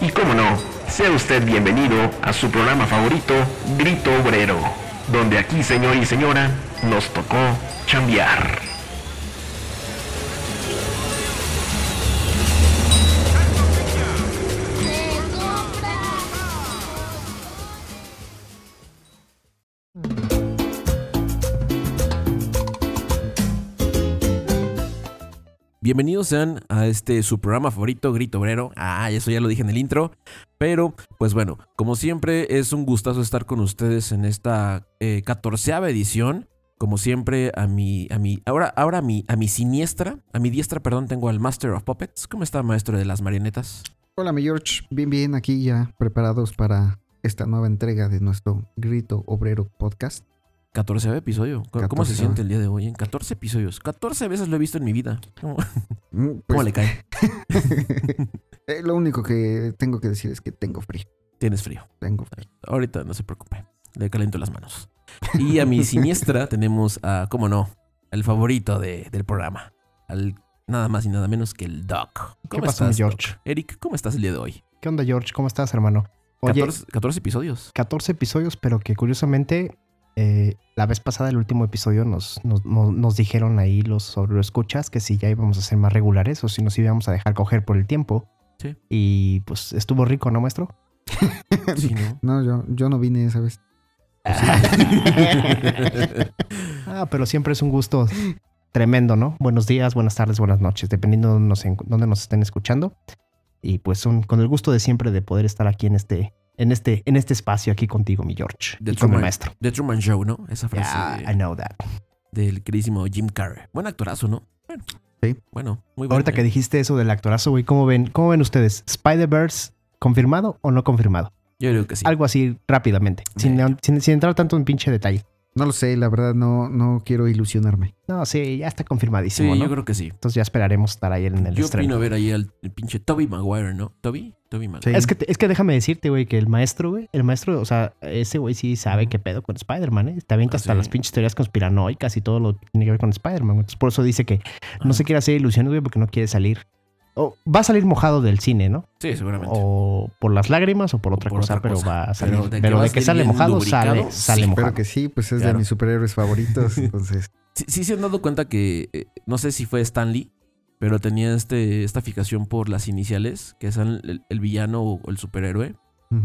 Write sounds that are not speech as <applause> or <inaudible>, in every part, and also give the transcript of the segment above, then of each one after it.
Y cómo no, sea usted bienvenido a su programa favorito, Grito Obrero, donde aquí, señor y señora, nos tocó chambear. Bienvenidos sean a este su programa favorito, Grito Obrero. Ah, eso ya lo dije en el intro. Pero, pues bueno, como siempre, es un gustazo estar con ustedes en esta eh, catorceava edición. Como siempre, a mi, a mi, ahora, ahora a mi, a mi siniestra, a mi diestra, perdón, tengo al Master of Puppets. ¿Cómo está, maestro de las marionetas? Hola, mi George. Bien, bien, aquí ya preparados para esta nueva entrega de nuestro Grito Obrero podcast. 14 episodio. ¿Cómo, cómo se 14avo. siente el día de hoy en 14 episodios? 14 veces lo he visto en mi vida. ¿Cómo, Mm, cómo pues, le cae? <laughs> eh, lo único que tengo que decir es que tengo frío. Tienes frío. Tengo frío. Ahorita no se preocupe. Le calento las manos. Y a mi siniestra <laughs> tenemos a, cómo no, el favorito de- del programa. Al nada más y nada menos que el Doc. ¿Qué pasó, mi George? Doc? Eric, ¿cómo estás el día de hoy? ¿Qué onda, George? ¿Cómo estás, hermano? Oye, 14, 14 episodios. 14 episodios, pero que curiosamente eh, la vez pasada, el último episodio, nos, nos, nos- nos dijeron ahí los sobre escuchas que si ya íbamos a ser más regulares o si nos íbamos a dejar coger por el tiempo. Sí. Y pues estuvo rico, ¿no, maestro? <laughs> Sí, ¿no? No, yo, yo no vine esa vez. <laughs> ah, pero siempre es un gusto tremendo, ¿no? Buenos días, buenas tardes, buenas noches, dependiendo de dónde nos, en- dónde nos estén escuchando. Y pues un- con el gusto de siempre de poder estar aquí en este, en este, en este espacio aquí contigo, mi George. The y con mi Truman- maestro. The Truman Show, ¿no? Esa frase Yeah, I know that. del queridísimo Jim Carrey. Buen actorazo, ¿no? Bueno, Sí. Bueno, muy bueno. Ahorita que ¿eh? dijiste eso del actorazo, güey, ¿cómo ven, ¿cómo ven ustedes? ¿Spider-Verse confirmado o no confirmado? Yo creo que sí. Algo así rápidamente, sin, sin- sin entrar tanto en pinche detalle. No lo sé, la verdad no, no quiero ilusionarme. No, sí, ya está Sí, confirmadísimo, ¿no? yo creo que sí. Entonces ya esperaremos estar ahí en el Yo estreno. opino ver ahí al el pinche Toby Maguire, ¿no? ¿Toby? Toby Maguire. Sí. Es que, es que déjame decirte, güey, que el maestro, güey, el maestro, o sea, ese güey sí sabe qué pedo con Spider-Man, ¿eh? Te avienta Ah, hasta sí. las pinches teorías conspiranoicas y todo lo que tiene que ver con Spider-Man. Entonces, por eso dice que no se quiere hacer ilusiones, güey, porque no quiere salir. O va a salir mojado del cine, ¿no? Sí, seguramente. O por las lágrimas o por otra por cosa, otra pero va a salir. Pero Pero de de que salir sale mojado, sale, sale sí, mojado. Espero que sí, pues es Claro. de mis superhéroes favoritos. <laughs> Entonces, Sí, sí se han dado cuenta que, eh, no sé si fue Stanley, pero tenía este, esta fijación por las iniciales, que sean el, el villano o el superhéroe,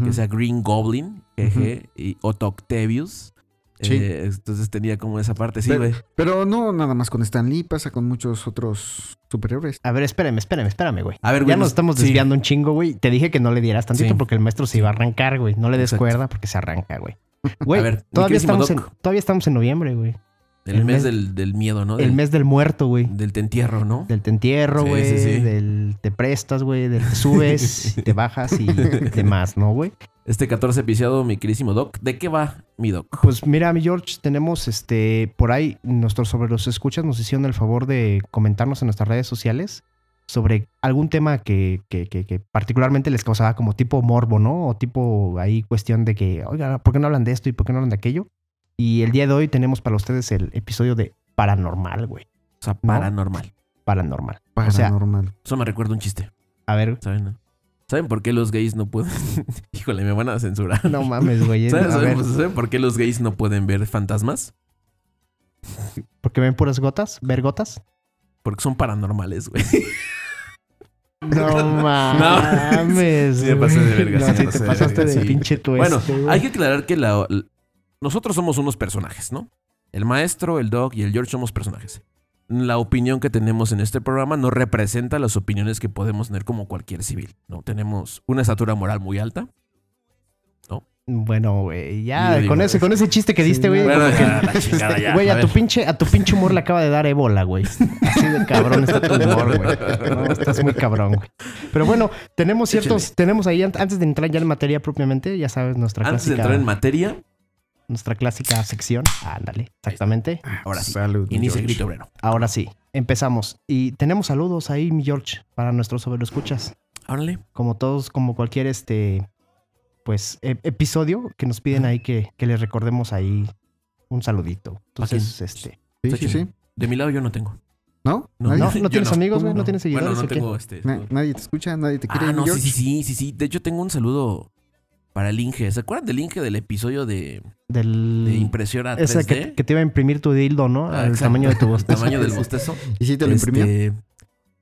que sea Green Goblin, GG, y Otto Octavius. Sí. Eh, entonces tenía como esa parte, sí, Pero- güey. Pero no nada más con Stan Lee, pasa con muchos otros superhéroes. A ver, espérame, espérame, espérame, güey. A ver, Ya güey, nos nos- estamos sí. desviando un chingo, güey. Te dije que no le dieras tantito Sí. porque el maestro se iba a arrancar, güey. No le des Exacto. cuerda porque se arranca, güey. <laughs> Güey, A ver, mi todavía, estamos en, todavía estamos en noviembre, güey. El, el mes, mes- del, del miedo, ¿no? El mes del muerto, güey. del te entierro, ¿no? Del te entierro, Sí, güey. sí, sí. Del te prestas, güey. Del te subes, <laughs> y te bajas y demás, ¿no, güey? Este 14 episodio, mi queridísimo Doc. ¿De qué va mi Doc? Pues mira, mi George, tenemos este por ahí nuestros sobre los escuchas nos hicieron el favor de comentarnos en nuestras redes sociales sobre algún tema que, que, que- que particularmente les causaba como tipo morbo, ¿no? O tipo ahí cuestión de que, oiga, ¿por qué no hablan de esto y por qué no hablan de aquello? Y el día de hoy tenemos para ustedes el episodio de paranormal, güey. O sea, paranormal. Paranormal. O sea, Paranormal. Eso me recuerda un chiste, a ver, ¿saben? no? ¿Saben por qué los gays no pueden? <laughs> Híjole, me van a censurar. no mames, güey. ¿Saben, A saben- por qué los gays no pueden ver fantasmas? porque ven puras gotas, ver gotas. Porque son paranormales, güey. <laughs> <laughs> No mames. Sí, me pasé de güey. verga, No, sí de pasaste verga, de sí. pinche Bueno, tueste, hay que aclarar que la- nosotros somos unos personajes, ¿no? El maestro, el dog y el George somos personajes. La opinión que tenemos en este programa no representa las opiniones que podemos tener como cualquier civil, ¿no? Tenemos una estatura moral muy alta. Bueno, güey, ya con ese, con ese chiste que sí, diste, güey. Bueno, que- chingada, ya. Güey, A a, tu pinche, a tu pinche humor le acaba de dar ébola, güey. <laughs> Así de cabrón está tu humor, güey. No, estás muy cabrón, güey. Pero bueno, tenemos ciertos, Échale. tenemos ahí, an- antes de entrar ya en materia propiamente, ya sabes, nuestra Antes de entrar en materia, nuestra clásica sección. Ándale, exactamente. ahora sí, Salud. inicia grito obrero. Ahora sí, empezamos. Y tenemos saludos ahí, mi George, para nuestros sobre escuchas. Órale. como todos, como cualquier este, pues, e- episodio que nos piden ahí que, que les recordemos ahí un saludito. Entonces, este, Sí, sí, sí. De mi lado yo no tengo. ¿No? No. No, <laughs> no tienes no. amigos, güey, ¿Cómo no tienes Bueno, seguidores. no ¿o qué? tengo este. Na- nadie te escucha, nadie te quiere. Ah, no, sí, sí, sí, sí, sí. De hecho, tengo un saludo para el Inge. ¿Se acuerdan del Inge del episodio de, Del... de impresora 3D? Esa que, que te iba a imprimir tu dildo, ¿no? Ah, Al exacto. tamaño de tu <laughs> bostezo. tamaño del bostezo. ¿Y si te lo imprimió? Este,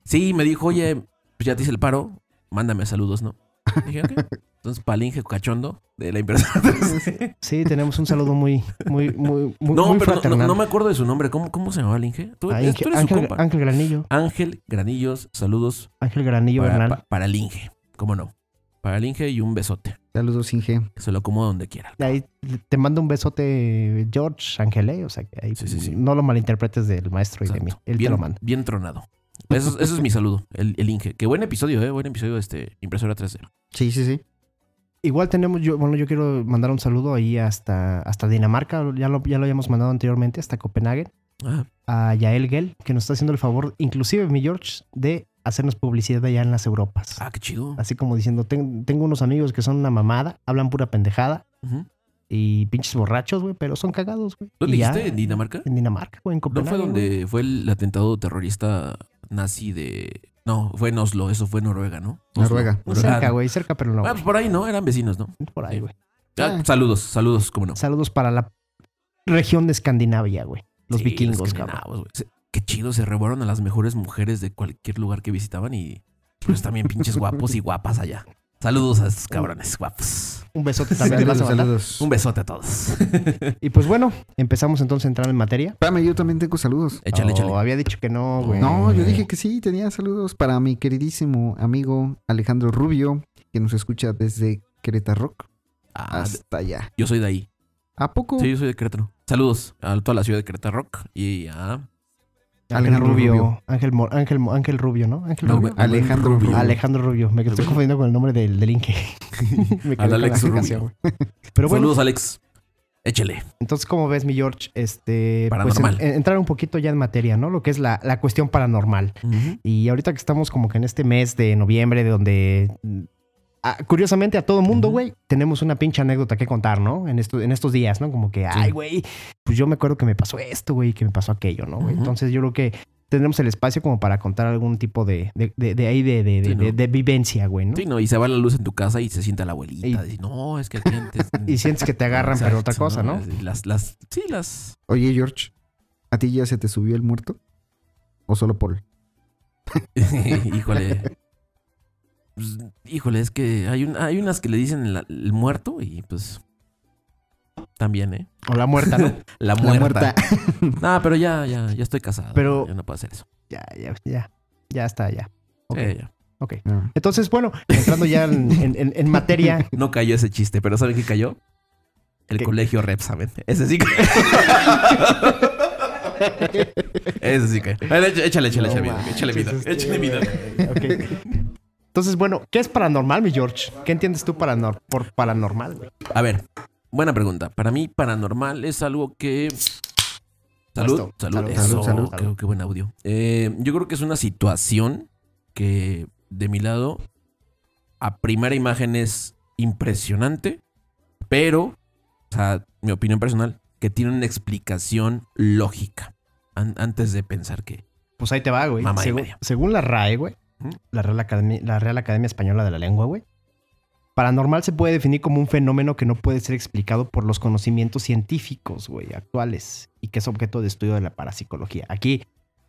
Sí, me dijo, oye, pues ya te hice el paro, mándame saludos, ¿no? Dije, ok. Entonces, para el Inge cachondo de la impresora <laughs> 3D. Sí, tenemos un saludo muy, muy, muy, muy, No, muy pero no- no, fraternal. no me acuerdo de su nombre. ¿Cómo, cómo se llamaba el Inge? ¿Tú, Ah, tú eres su Ángel- compa. Ángel Granillo. Ángel Granillos, saludos Ángel Granillo para, Bernal. pa- para el Inge. ¿Cómo no? Para el Inge y un besote. Saludos, Inge. Que se lo acomodo donde quiera. Ahí te mando un besote, George Ángel, ¿eh? O sea, que ahí Sí, sí, sí. no lo malinterpretes del maestro y de mí. Él bien, te lo manda. bien tronado. Eso, es- eso es mi saludo, el, el Inge. Qué buen episodio, ¿eh? Buen episodio de este impresora 3D. Sí, sí, sí. Igual tenemos, yo, bueno, yo quiero mandar un saludo ahí hasta, hasta Dinamarca, ya lo, ya lo habíamos mandado anteriormente, hasta Copenhague, Ah, a Yael Gel, que nos está haciendo el favor, inclusive mi George, de hacernos publicidad allá en las Europas. ah, qué chido. Así como diciendo, "Ten- tengo unos amigos que son una mamada, hablan pura pendejada y pinches borrachos, güey, pero son cagados, güey. ¿Dónde dijiste? ¿En Dinamarca? En Dinamarca, güey, en ¿No Copenhague. fue güey. donde fue el atentado terrorista nazi de... No, fue en Oslo, eso fue Noruega, ¿no? Oslo. Noruega. Muy cerca, güey, cerca, pero no. Ah, pues por ahí, ¿no? Eran vecinos, ¿no? Por ahí, güey. Ah, Ah. saludos, saludos, cómo no. Saludos para la región de Escandinavia, güey. Los Sí, vikingos, los cabrón. Qué chido, se robaron a las mejores mujeres de cualquier lugar que visitaban y pues también pinches <laughs> guapos y guapas allá. Saludos a esos cabrones guapos. Un besote también. ¿le vas a Saludos, saludos. Un besote a todos. <laughs> Y pues bueno, empezamos entonces a entrar en materia. Espérame, yo también tengo saludos. Échale, Oh, échale. había dicho que no, güey. No, yo dije que sí, tenía saludos para mi queridísimo amigo Alejandro Rubio, que nos escucha desde Querétaro Ah, hasta allá. yo soy de ahí. ¿A poco? Sí, yo soy de Querétaro. Saludos a toda la ciudad de Querétaro Rock y a... Ángel Rubio. Rubio. Ángel, Mo- Ángel, Mo- Ángel Rubio, ¿no? Ángel No, Rubio. Alejandro Rubio. Rubio. Alejandro Rubio. Me estoy confundiendo con el nombre del, del Inge. <laughs> Me quedé Al con la Alex Rubio. güey. Pero bueno, Saludos, Alex. Échale. entonces, ¿cómo ves, mi George? Este, pues, Paranormal. en- en- entrar un poquito ya en materia, ¿no? Lo que es la, la cuestión paranormal. Y ahorita que estamos como que en este mes de noviembre, de donde curiosamente a todo mundo, güey, tenemos una pinche anécdota que contar, ¿no? En, esto, en estos días, ¿no? Como que, ay, güey, pues yo me acuerdo que me pasó esto, güey, que me pasó aquello, ¿no? Entonces yo creo que tendremos el espacio como para contar algún tipo de, de, de, de ahí de, de, Sí, de- ¿no? de- de vivencia, güey, ¿no? Sí, no, y se va la luz en tu casa y se sienta la abuelita. Y- Dice, no, es que antes... <laughs> Y sientes que te agarran, pero otra cosa, ¿no? Y Las, las, sí, las... Oye, George, ¿a ti ya se te subió el muerto? ¿O solo Paul? <laughs> híjole. Pues, híjole, es que hay, un- hay unas que le dicen el muerto y pues... También, ¿eh? O la muerta, ¿no? <laughs> La La muerta. <laughs> No, pero ya, ya, ya estoy casado. Pero- Ya no puedo hacer eso. ya, ya, ya. Ya está, ya. Ok, Sí, ya. ok. Entonces, bueno, entrando ya en, en- en- en materia, <laughs> No cayó ese chiste, pero ¿saben qué cayó? El ¿Qué? colegio Repsamen. Ese sí cayó. Ese sí cayó. Échale, échale, échale, No vida. manches, Échale vida. este, Échale vida. Ok. Entonces, bueno, ¿qué es paranormal, mi George? ¿Qué entiendes tú paranor- por paranormal, güey? A ver, buena pregunta. Para mí, paranormal es algo que. Salud, salud, Salud, eso, salud, salud. Qué, buen audio. Eh, yo creo que es una situación que, de mi lado, a primera imagen es impresionante, pero, o sea, mi opinión personal, que tiene una explicación lógica an- antes de pensar que. Pues ahí te va, güey. Según, la RAE, güey. La Real, Academia, Española de la Lengua, güey, paranormal se puede definir como un fenómeno que no puede ser explicado por los conocimientos científicos, güey, actuales, y que es objeto de estudio de la parapsicología. Aquí,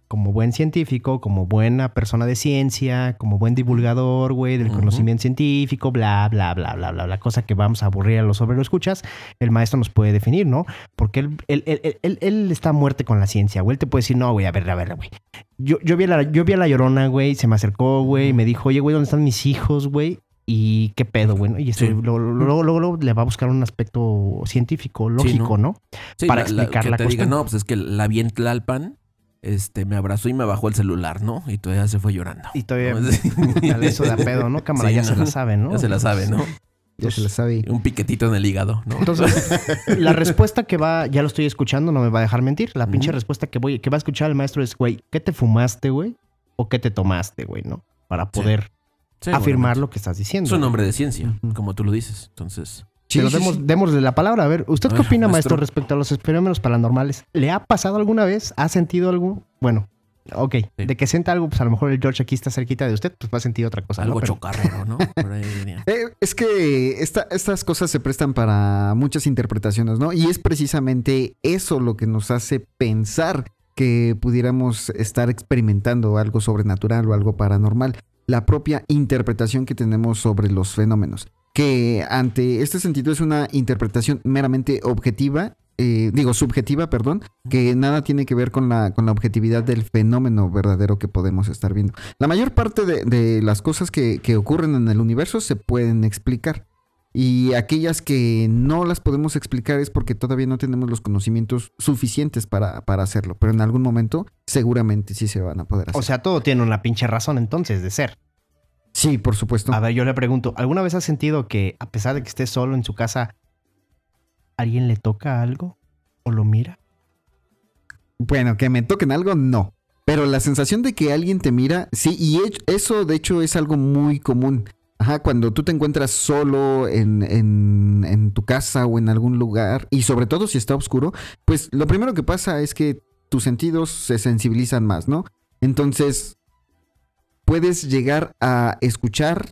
como buen científico, como buena persona de ciencia, como buen divulgador, güey, del conocimiento científico, bla, bla, bla, bla, bla, la cosa que vamos a aburrir a los escuchas, el maestro nos puede definir, ¿no? Porque él, él, él, él- él- está a muerte con la ciencia, güey. Él te puede decir, no, güey, a ver, a ver, güey. Yo, yo, vi a la, yo vi a la llorona, güey, se me acercó, güey, y me dijo, oye, güey, ¿dónde están mis hijos, güey? Y qué pedo, güey, ¿no? Y este, Sí. luego, luego, luego, le va a buscar un aspecto científico, lógico, ¿no? Sí, Para la- la- explicar que la te diga, cuestión. no, pues es que la vi en Tlalpan, este, me abrazó y me bajó el celular, ¿no? Y todavía se fue llorando. Y todavía ¿no? <laughs> Al eso de a pedo, ¿no? Cámara, Sí, ya ¿no? se la sabe, ¿no? Ya se la sabe, ¿no? Ya se la sabe. Un piquetito en el hígado, ¿no? Entonces, <laughs> la respuesta que va, ya lo estoy escuchando, no me va a dejar mentir. La pinche respuesta que voy, que va a escuchar el maestro es, güey, ¿qué te fumaste, güey? ¿O qué te tomaste, güey, no? Para poder Sí, afirmar lo que estás diciendo. Es un güey. hombre de ciencia, como tú lo dices. Entonces, Sí, Pero sí, demos, sí. démosle la palabra. A ver, ¿usted qué opina, maestro, maestro. respecto a los fenómenos paranormales? ¿Le ha pasado alguna vez? ¿Ha sentido algo? Bueno, Ok, Sí. de que sienta algo, pues a lo mejor el George aquí está cerquita de usted, pues va a sentir otra cosa. ¿no? Algo Pero- chocarrero, ¿no? <laughs> Por ahí venía. Eh, es que esta- estas cosas se prestan para muchas interpretaciones, ¿no? Y es precisamente eso lo que nos hace pensar que pudiéramos estar experimentando algo sobrenatural o algo paranormal. La propia interpretación que tenemos sobre los fenómenos. Que ante este sentido es una interpretación meramente objetiva, eh, digo subjetiva, perdón, que nada tiene que ver con la, con la objetividad del fenómeno verdadero que podemos estar viendo. La mayor parte de, de las cosas que, que ocurren en el universo se pueden explicar. Y aquellas que no las podemos explicar es porque todavía no tenemos los conocimientos suficientes para, para hacerlo. Pero en algún momento seguramente sí se van a poder hacer. O sea, todo tiene una pinche razón entonces de ser. Sí, por supuesto. A ver, yo le pregunto, ¿alguna vez has sentido que a pesar de que estés solo en su casa, alguien le toca algo o lo mira? Bueno, que me toquen algo, no. Pero la sensación de que alguien te mira, sí, y eso de hecho es algo muy común. Ajá, cuando tú te encuentras solo en, en- en tu casa o en algún lugar, y sobre todo si está oscuro, pues lo primero que pasa es que tus sentidos se sensibilizan más, ¿no? Entonces, puedes llegar a escuchar,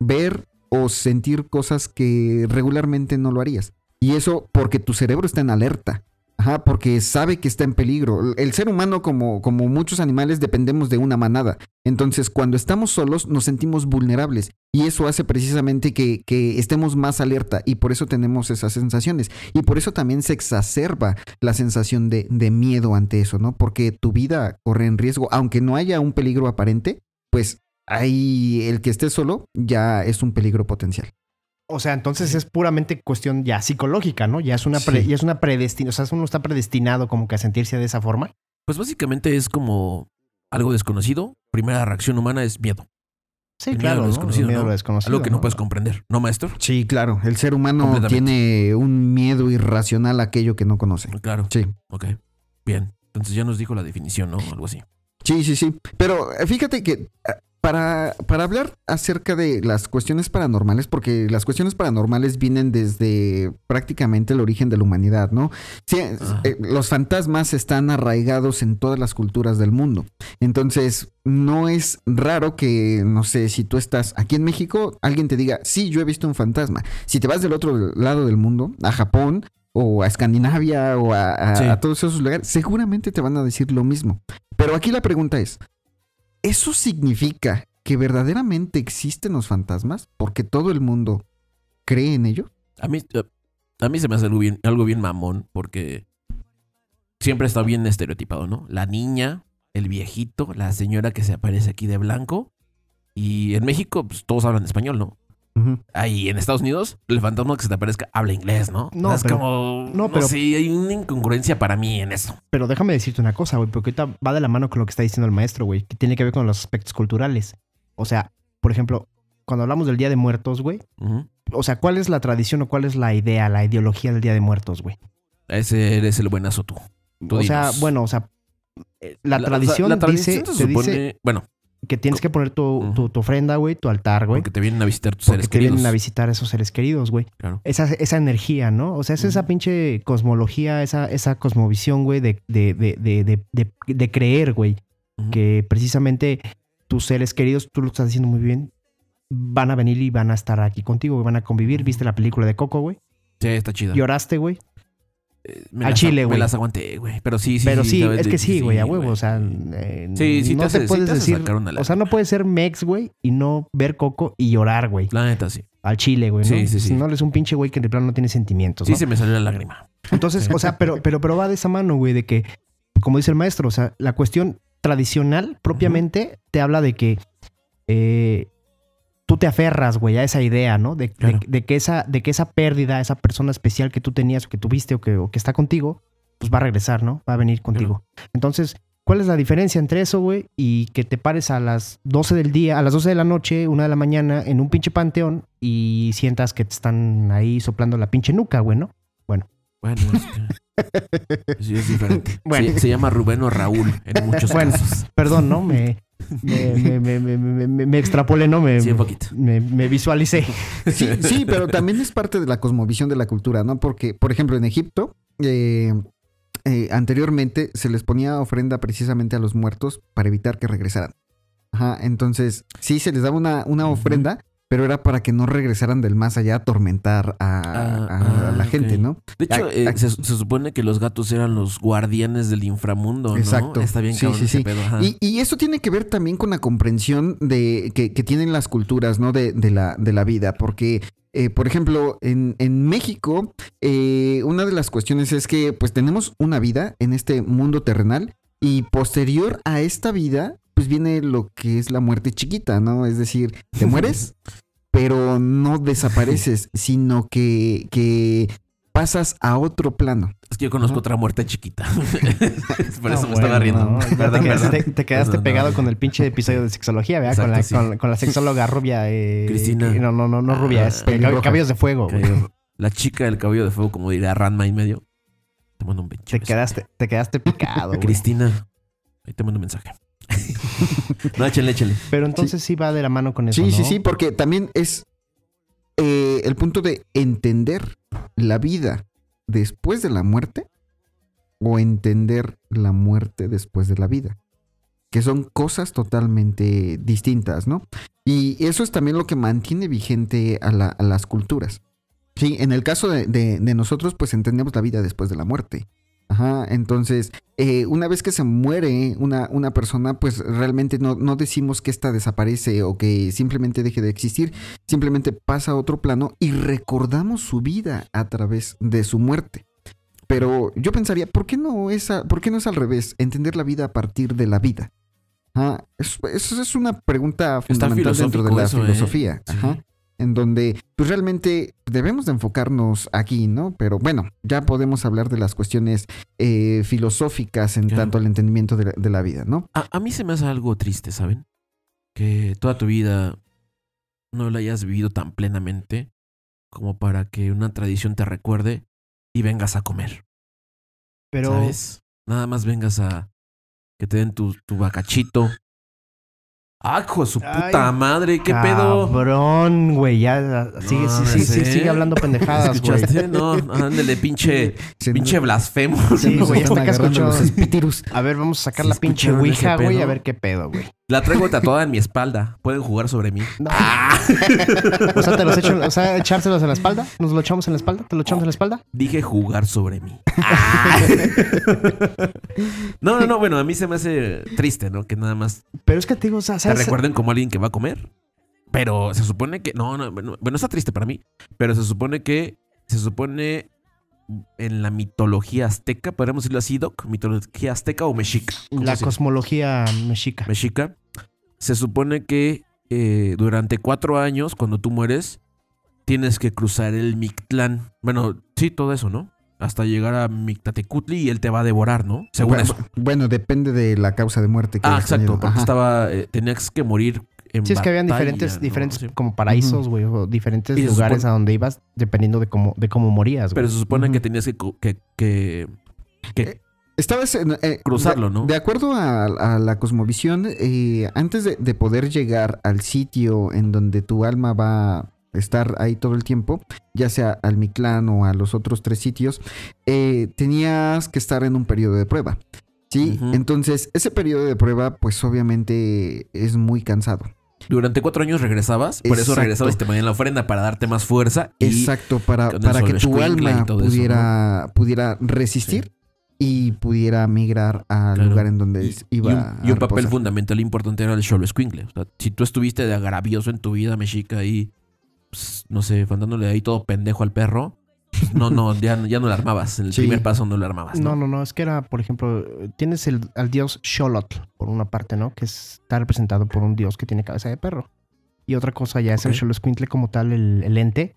ver o sentir cosas que regularmente no lo harías. Y eso porque tu cerebro está en alerta. Porque sabe que está en peligro. El ser humano, como, como muchos animales, dependemos de una manada. Entonces, cuando estamos solos, nos sentimos vulnerables. Y eso hace precisamente que, que estemos más alerta. Y por eso tenemos esas sensaciones. Y por eso también se exacerba la sensación de, de miedo ante eso, ¿no? Porque tu vida corre en riesgo. Aunque no haya un peligro aparente, pues ahí el que esté solo ya es un peligro potencial. O sea, entonces es puramente cuestión ya psicológica, ¿no? Ya es una, pre- Sí. ya es una predestinación, o sea, uno está predestinado como que a sentirse de esa forma. Pues básicamente es como algo desconocido. Primera reacción humana es miedo. Sí, El miedo claro, a lo ¿no? desconocido, miedo a ¿no? lo desconocido, Algo que no ¿no? puedes comprender. ¿No, maestro? Sí, claro. El ser humano tiene un miedo irracional a aquello que no conoce. Claro. Sí. Ok. Bien. Entonces ya nos dijo la definición, ¿no? Algo así. Sí, sí, sí. Pero eh, fíjate que eh, para, para hablar acerca de las cuestiones paranormales, porque las cuestiones paranormales vienen desde prácticamente el origen de la humanidad, ¿no? Sí, Ajá. eh, los fantasmas están arraigados en todas las culturas del mundo. Entonces, no es raro que, no sé, si tú estás aquí en México, alguien te diga, sí, yo he visto un fantasma. Si te vas del otro lado del mundo, a Japón, o a Escandinavia, o a, a- Sí. a todos esos lugares, seguramente te van a decir lo mismo. Pero aquí la pregunta es, ¿eso significa que verdaderamente existen los fantasmas? Porque todo el mundo cree en ellos. A mí, eh, a mí se me hace algo bien, algo bien mamón porque siempre está bien estereotipado, ¿no? La niña, el viejito, la señora que se aparece aquí de blanco. Y en México, pues todos hablan español, ¿no? Ahí en Estados Unidos, el fantasma que se te aparezca habla inglés, ¿no? No, es pero- como. no, No, pero- Sí, hay una incongruencia para mí en eso. Pero déjame decirte una cosa, güey, porque ahorita va de la mano con lo que está diciendo el maestro, güey, que tiene que ver con los aspectos culturales. O sea, por ejemplo, cuando hablamos del Día de Muertos, güey, o sea, ¿cuál es la tradición o cuál es la idea, la ideología del Día de Muertos, güey? Ese eres el buenazo tú. Tú O sea, bueno, o sea, eh, la, tradición, la tradición dice, se supone. dice bueno, que tienes que poner tu, tu- tu ofrenda, güey, tu altar, güey, porque te vienen a visitar tus porque seres te queridos. vienen a visitar a esos seres queridos, güey. Claro. Esa, esa energía, ¿no? O sea, es esa pinche cosmología, esa, esa cosmovisión, güey, de, de, de, de, de, de- de creer, güey, que precisamente tus seres queridos, tú lo estás diciendo muy bien, van a venir y van a estar aquí contigo, güey, van a convivir. ¿Viste la película de Coco, güey? Sí, está chida. Lloraste, güey. Me al las- chile, güey. Me las aguanté, güey. Pero sí, sí. Pero sí, sabes es que sí, güey, a huevo. O sea, eh, Sí, sí no te hace- sí puedes te decir. sacar una O sea, no puedes ser mex, güey, y no ver Coco y llorar, güey. La neta, sí. Al chile, güey. ¿no? Sí, sí, sí. No eres un pinche güey que de plano no tiene sentimientos. Sí, ¿no? se me salió la lágrima. Entonces, o sea, pero, pero, pero va de esa mano, güey, de que, como dice el maestro, o sea, la cuestión tradicional propiamente te habla de que eh, tú te aferras, güey, a esa idea, ¿no? De, de- Claro. de que esa, de que esa pérdida, esa persona especial que tú tenías o que tuviste o que, o que está contigo, pues va a regresar, ¿no? Va a venir contigo. Entonces, ¿cuál es la diferencia entre eso, güey? Y que te pares a las 12 del día, a las 12 de la noche, una de la mañana, en un pinche panteón y sientas que te están ahí soplando la pinche nuca, güey, ¿no? Bueno, es que- sí, es diferente. <laughs> Bueno. Se llama Rubén o Raúl en muchos Bueno, casos. perdón, ¿no? Me, me, me, me, me, me- me- me extrapolé, ¿no? Me, Sí, un poquito. me, me visualicé. Sí, sí, pero también es parte de la cosmovisión de la cultura, ¿no? Porque, por ejemplo, en Egipto, eh, eh, anteriormente se les ponía ofrenda precisamente a los muertos para evitar que regresaran. Ajá, entonces sí se les daba una, una ofrenda, pero era para que no regresaran del más allá a atormentar a, Ah, a ah, la ok. gente, ¿no? De hecho, Ah, eh, ah. se, se supone que los gatos eran los guardianes del inframundo, ¿no? Exacto. Está bien Sí, sí, sí. pedo. Y, y eso tiene que ver también con la comprensión de, que, que tienen las culturas, ¿no? De, de la, de la vida. Porque, eh, por ejemplo, en, en México, eh, una de las cuestiones es que pues tenemos una vida en este mundo terrenal y posterior a esta vida, pues viene lo que es la muerte chiquita, ¿no? Es decir, te <laughs> mueres, pero no desapareces, sino que, que pasas a otro plano. Es que yo conozco otra muerte chiquita. <laughs> Por No, eso me bueno, estaba riendo. no. Perdón, te quedaste, perdón. te quedaste Perdón, pegado no. con el pinche episodio de sexología, ¿verdad? con, la, sí. con, con la sexóloga rubia. eh, Cristina. que- No, no, no, no rubia, Ah, es pelirroja. cab- cabellos de fuego. Cabello- La chica del cabello de fuego, como diría Ranma y medio. Te mando un pinche Te beso. quedaste, te quedaste picado. <laughs> Cristina. Ahí te mando un mensaje. <laughs> no, échenle. Pero entonces sí. va de la mano con eso, Sí, sí, sí, porque también es eh, el punto de entender la vida después de la muerte o entender la muerte después de la vida. Que son cosas totalmente distintas, ¿no? Y eso es también lo que mantiene vigente a, la- a las culturas. Sí, en el caso de, de- de nosotros, pues entendemos la vida después de la muerte. Ajá, entonces, eh, una vez que se muere una, una persona, pues realmente no, no decimos que ésta desaparece o que simplemente deje de existir, simplemente pasa a otro plano y recordamos su vida a través de su muerte. Pero yo pensaría, ¿por qué no es, a- por qué no es al revés? Entender la vida a partir de la vida. Ajá, es- Eso es una pregunta fundamental dentro de la eso, ¿eh? filosofía. Sí. En donde pues realmente debemos de enfocarnos aquí, ¿no? Pero bueno, ya podemos hablar de las cuestiones eh, filosóficas en Claro. tanto al entendimiento de la, de la vida, ¿no? A, a mí se me hace algo triste, ¿saben? Que toda tu vida no la hayas vivido tan plenamente como para que una tradición te recuerde y vengas a comer, Pero ¿sabes? Nada más vengas a que te den tu, tu bacachito. ¡Ah, hijo de su puta madre! ¿Qué pedo? Cabrón, güey, ya sigue, sí, sí, sigue hablando pendejadas, güey. ¿Escuchaste? No, ándale, pinche, pinche blasfemo. Sí, güey, están hasta acá agarrando escuchó. los espíritus. A ver, vamos a sacar ¿Sí la pinche ouija, güey, a ver qué pedo, güey. La traigo tatuada en mi espalda. Pueden jugar sobre mí. No. <laughs> O sea, te los echo, o sea, echárselos en la espalda. ¿Nos lo echamos en la espalda? ¿Te lo echamos en la espalda? Dije jugar sobre mí. <laughs> no, no, no. Bueno, a mí se me hace triste, ¿no? Que nada más Pero es que te digo, o sea, te ¿sabes? recuerden como alguien que va a comer. Pero se supone que. No, no. Bueno, bueno, está triste para mí. Pero se supone que. Se supone. En la mitología azteca, podríamos decirlo así, Doc. Mitología azteca o mexica. ¿Cómo La cosmología mexica. mexica. Se supone que eh, durante cuatro años, cuando tú mueres, tienes que cruzar el Mictlán. Bueno, sí, todo eso, ¿no? Hasta llegar a Mictatecutli y él te va a devorar, ¿no? Según bueno, eso. bueno, depende de la causa de muerte que Ah, exacto, tenido. porque estaba. eh, tenías que morir en Sí, es que habían batalla, diferentes, ¿no? diferentes Sí. como paraísos, güey, o diferentes lugares supone- a donde ibas dependiendo de cómo, de cómo morías, güey. Pero se supone que tenías que, que, que, que- Estabas en, eh, Cruzarlo, de- ¿no? De acuerdo a, a la cosmovisión, eh, antes de, de poder llegar al sitio en donde tu alma va estar ahí todo el tiempo, ya sea al Mictlán o a los otros tres sitios, eh, tenías que estar en un periodo de prueba. Sí, entonces ese periodo de prueba, pues obviamente es muy cansado. durante cuatro años regresabas. Por eso regresabas y te ponían la ofrenda para darte más fuerza. Y Exacto, para, para que tu alma y eso, pudiera, pudiera resistir y pudiera migrar al Claro. lugar en donde Y, iba y un, y a un papel fundamental importante era el Xolo Escuincle. O sea, si tú estuviste de agravioso en tu vida mexica ahí, pues, no sé, fandándole ahí todo pendejo al perro, pues, no, no, ya, ya no le armabas. En el Sí. primer paso no le armabas. No, ¿no? no, no, es que era, por ejemplo, tienes el, al dios Xolotl, por una parte, ¿no? Que es- está representado por un dios que tiene cabeza de perro. Y otra cosa ya es el Ok. Xoloscuintle como tal, el, el ente.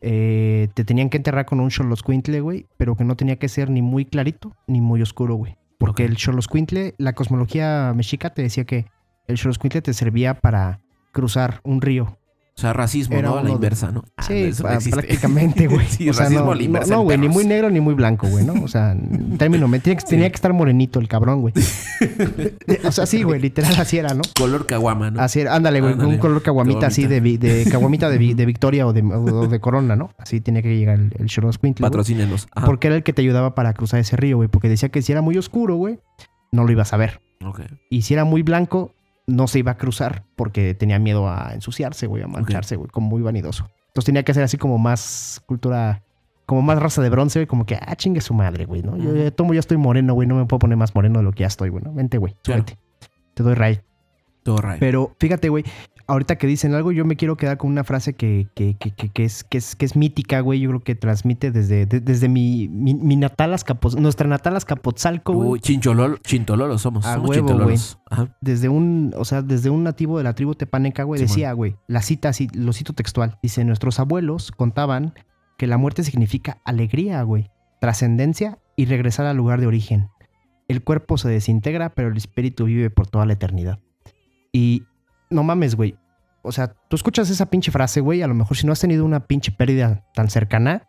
Eh, te tenían que enterrar con un Xoloscuintle, güey, pero que no tenía que ser ni muy clarito ni muy oscuro, güey. Porque Ok. el Xoloscuintle, la cosmología mexica te decía que el Xoloscuintle te servía para cruzar un río. O sea, racismo, Era ¿no? A la de- inversa, ¿no? Ah, Sí, no prácticamente, <laughs> güey. Sí, o sea, racismo no, a la inversa no, güey, ni muy negro ni muy blanco, güey, ¿no? O sea, término, me tenía que, tenía que estar morenito el cabrón, güey. <laughs> o sea, sí, güey, literal así era, ¿no? Color caguama, ¿no? Así era, ándale, güey, un color caguamita así de, de caguamita de, vi- de <laughs> Victoria o de, o de Corona, ¿no? Así tenía que llegar el, el güey. Patrocínenos. Ajá. Porque era el que te ayudaba para cruzar ese río, güey. Porque decía que si era muy oscuro, güey, no lo ibas a ver. Ok. Y si era muy blanco, no se iba a cruzar porque tenía miedo a ensuciarse, güey, a mancharse, güey, como muy vanidoso. Entonces tenía que hacer así como más cultura, como más raza de bronce, güey, como que, ah, chingue su madre, güey, ¿no? Yo, yo tomo, ya estoy moreno, güey, no me puedo poner más moreno de lo que ya estoy, güey, ¿no? Vente, güey, Claro. súbete. Te doy ray. Todo right. Pero fíjate, güey, ahorita que dicen algo, yo me quiero quedar con una frase que, que, que, es, que, es, que es mítica, güey. Yo creo que transmite desde, de- desde mi, mi, mi natal Azcapoz- nuestra natal Azcapotzalco, güey. Uy, chinchololo, chintololos somos. A somos huevo, desde un, o sea, desde un nativo de la tribu tepaneca, güey, decía, güey, la cita así, lo cito textual, dice, nuestros abuelos contaban que la muerte significa alegría, güey, trascendencia y regresar al lugar de origen. El cuerpo se desintegra, pero el espíritu vive por toda la eternidad. Y no mames, güey. O sea, tú escuchas esa pinche frase, güey, a lo mejor si no has tenido una pinche pérdida tan cercana,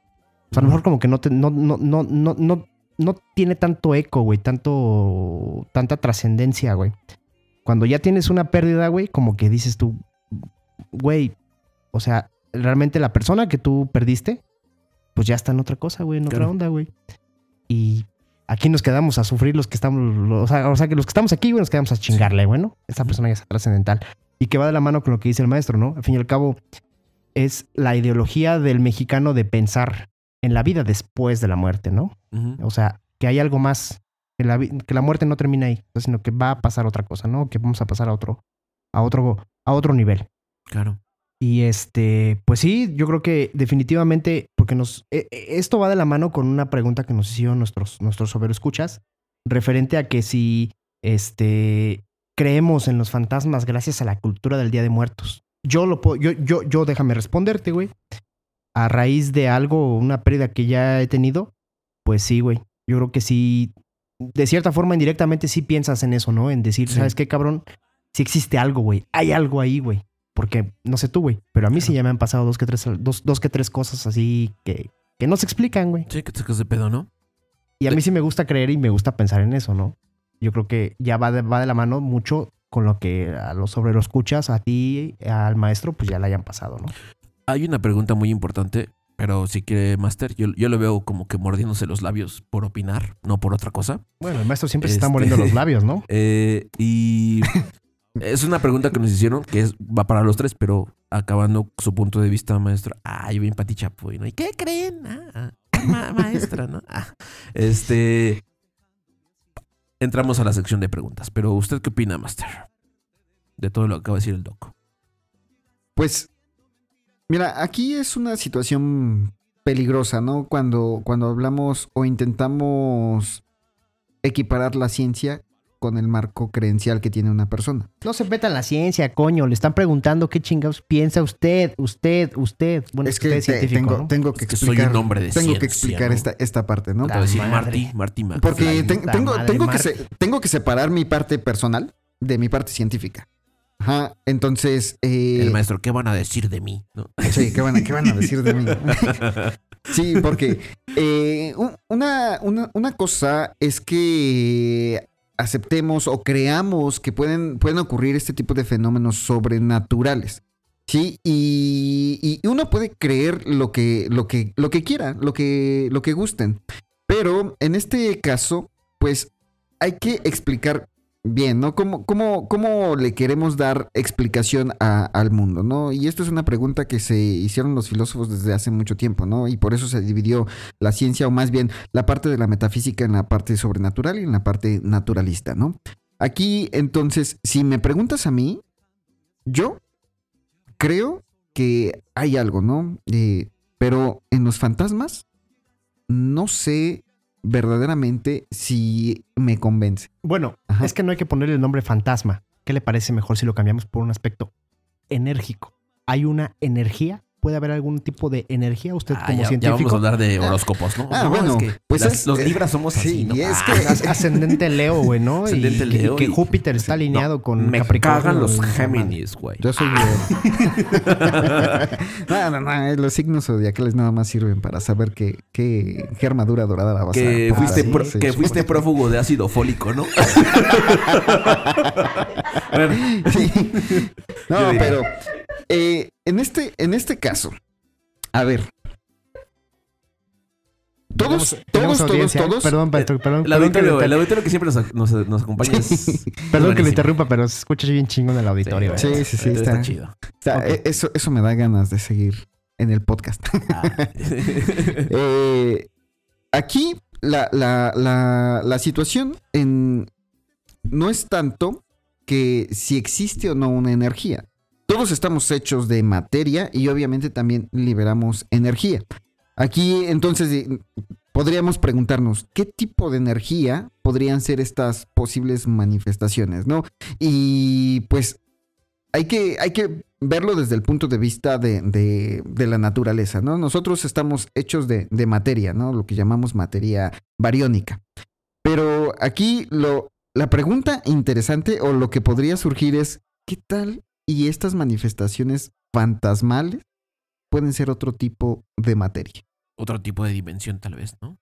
o sea, a lo mejor como que no te, no, no, no, no, no, no tiene tanto eco, güey, tanto, tanta trascendencia, güey. Cuando ya tienes una pérdida, güey, como que dices tú, güey, o sea, realmente la persona que tú perdiste, pues ya está en otra cosa, güey, en otra Claro. onda, güey. Y aquí nos quedamos a sufrir los que estamos, o sea, o sea, que los que estamos aquí, güey, nos quedamos a chingarle, güey, ¿no? Esa persona ya está trascendental. Y que va de la mano con lo que dice el maestro, ¿no? Al fin y al cabo, es la ideología del mexicano de pensar en la vida después de la muerte, ¿no? O sea, que hay algo más, que la, que la muerte no termina ahí, sino que va a pasar otra cosa, ¿no? Que vamos a pasar a otro, a otro, a otro nivel. Claro. Y este, pues sí, yo creo que definitivamente, porque nos, e- e- esto va de la mano con una pregunta que nos hicieron nuestros, nuestros escuchas, referente a que si, este, creemos en los fantasmas gracias a la cultura del Día de Muertos. Yo lo puedo, yo, yo, yo déjame responderte, güey. A raíz de algo, una pérdida que ya he tenido, pues sí, güey. Yo creo que sí, de cierta forma, indirectamente sí piensas en eso, ¿no? En decir, Sí. ¿sabes qué, cabrón? Si existe algo, güey. Hay algo ahí, güey. Porque, no sé tú, güey, pero a mí sí ya me han pasado dos que tres, dos, dos que tres cosas así que, que no se explican, güey. Sí, que te sacas de pedo, ¿no? Y a mí sí me gusta creer y me gusta pensar en eso, ¿no? Yo creo que ya va de, va de la mano mucho con lo que a los obreros escuchas, a ti, al maestro, pues ya le hayan pasado, ¿no? Hay una pregunta muy importante, pero si quiere, Master, yo, yo lo veo como que mordiéndose los labios por opinar, no por otra cosa. Bueno, el maestro siempre se está Este- muriendo los <laughs> labios, ¿no? Eh, y <laughs> es una pregunta que nos hicieron, que es, va para los tres, pero acabando su punto de vista, maestro. Ay, bien Pati Chapoy, ¿no? ¿Y qué creen? Ah, ma- maestra, ¿no? Ah, este. Entramos a la sección de preguntas, pero ¿usted qué opina, Master? De todo lo que acaba de decir el doc. Pues, mira, aquí es una situación peligrosa, ¿no? Cuando, cuando hablamos o intentamos equiparar la ciencia con el marco creencial que tiene una persona. No se meta en la ciencia, coño. Le están preguntando qué chingados piensa usted, usted, usted. Bueno, es usted que es te- científico, tengo, ¿no? tengo que que soy explicar, un hombre de tengo que explicar ¿no? esta, esta parte, ¿no? Te decir madre. Marty, Marty Max. Porque la ten- puta tengo, tengo, que se- tengo que separar mi parte personal de mi parte científica. Ajá, entonces... eh, El maestro, ¿qué van a decir de mí? ¿No? Sí, ¿qué van, a- qué van a decir de mí? <laughs> sí, porque eh, un- una, una, una cosa es que aceptemos o creamos que pueden, pueden ocurrir este tipo de fenómenos sobrenaturales. Sí, y, y uno puede creer lo que, lo que, lo que quiera, lo que, lo que gusten. Pero en este caso, pues hay que explicar bien, ¿no? ¿Cómo, cómo, cómo le queremos dar explicación al mundo, ¿no? Y esto es una pregunta que se hicieron los filósofos desde hace mucho tiempo, ¿no? Y por eso se dividió la ciencia, o más bien la parte de la metafísica en la parte sobrenatural y en la parte naturalista, ¿no? Aquí, entonces, si me preguntas a mí, yo creo que hay algo, ¿no? Eh, pero en los fantasmas, no sé verdaderamente si me convence. Bueno, Ajá. es que no hay que ponerle el nombre fantasma. ¿Qué le parece mejor si lo cambiamos por un aspecto enérgico? Hay una energía puede haber algún tipo de energía. Usted Ah, como ya, ya científico. vamos a hablar de horóscopos, ¿no? Ah, No, bueno, es que pues las- es- los eh, libras somos sí, así, ¿no? y es Ah, que- As- Ascendente Leo, güey, ¿no? <laughs> Ascendente que- Leo que, y- Júpiter está alineado con me Capricornio. cagan los Géminis, güey. Yo soy <laughs> no, no, no, los signos zodiacales nada más sirven para saber qué, qué, qué armadura dorada la vas a Que portar. fuiste, Sí, pro- sí, que sí. fuiste prófugo de ácido fólico, ¿no? <laughs> Bueno, Sí. No, pero eh, en, este, en este caso, a ver. Todos, Tenemos- todos, tenemos todos, todos. Perdón, perdón, perdón, el perdón que, auditorio, lo, el auditorio que siempre nos, nos- nos acompaña es. <laughs> perdón es que lo interrumpa, pero se escucha bien chingón el auditorio. Sí, güey. Sí, sí, sí, está, está- chido. eh, eso, eso me da ganas de seguir en el podcast. Ah. <laughs> <laughs> Eh, aquí la, la- la- la situación en, no es tanto que si existe o no una energía. Todos estamos hechos de materia y obviamente también liberamos energía. Aquí entonces eh, podríamos preguntarnos qué tipo de energía podrían ser estas posibles manifestaciones, ¿no? Y pues hay que, hay que verlo desde el punto de vista de, de- la naturaleza, ¿no? Nosotros estamos hechos de, de materia, ¿no? Lo que llamamos materia bariónica. Pero aquí lo, la pregunta interesante o lo que podría surgir es, ¿qué tal y estas manifestaciones fantasmales pueden ser otro tipo de materia? Otro tipo de dimensión, tal vez, ¿no?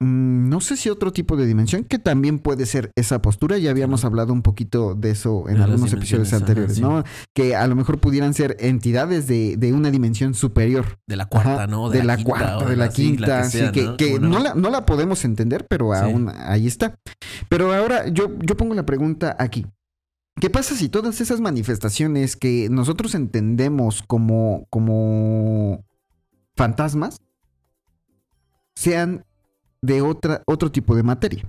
Mm, No sé si otro tipo de dimensión, que también puede ser esa postura. Ya habíamos hablado un poquito de eso en De algunos episodios ajá, anteriores, sí. ¿no? Que a lo mejor pudieran ser entidades de, de una dimensión superior. De la cuarta, Ajá, ¿no? De, la, quinta, cuarta, de la quinta. sea, que, ¿no? que no, la, no la podemos entender, pero Sí. aún ahí está. Pero ahora yo, yo pongo la pregunta aquí. ¿Qué pasa si todas esas manifestaciones que nosotros entendemos como, como fantasmas sean de otra, otro tipo de materia?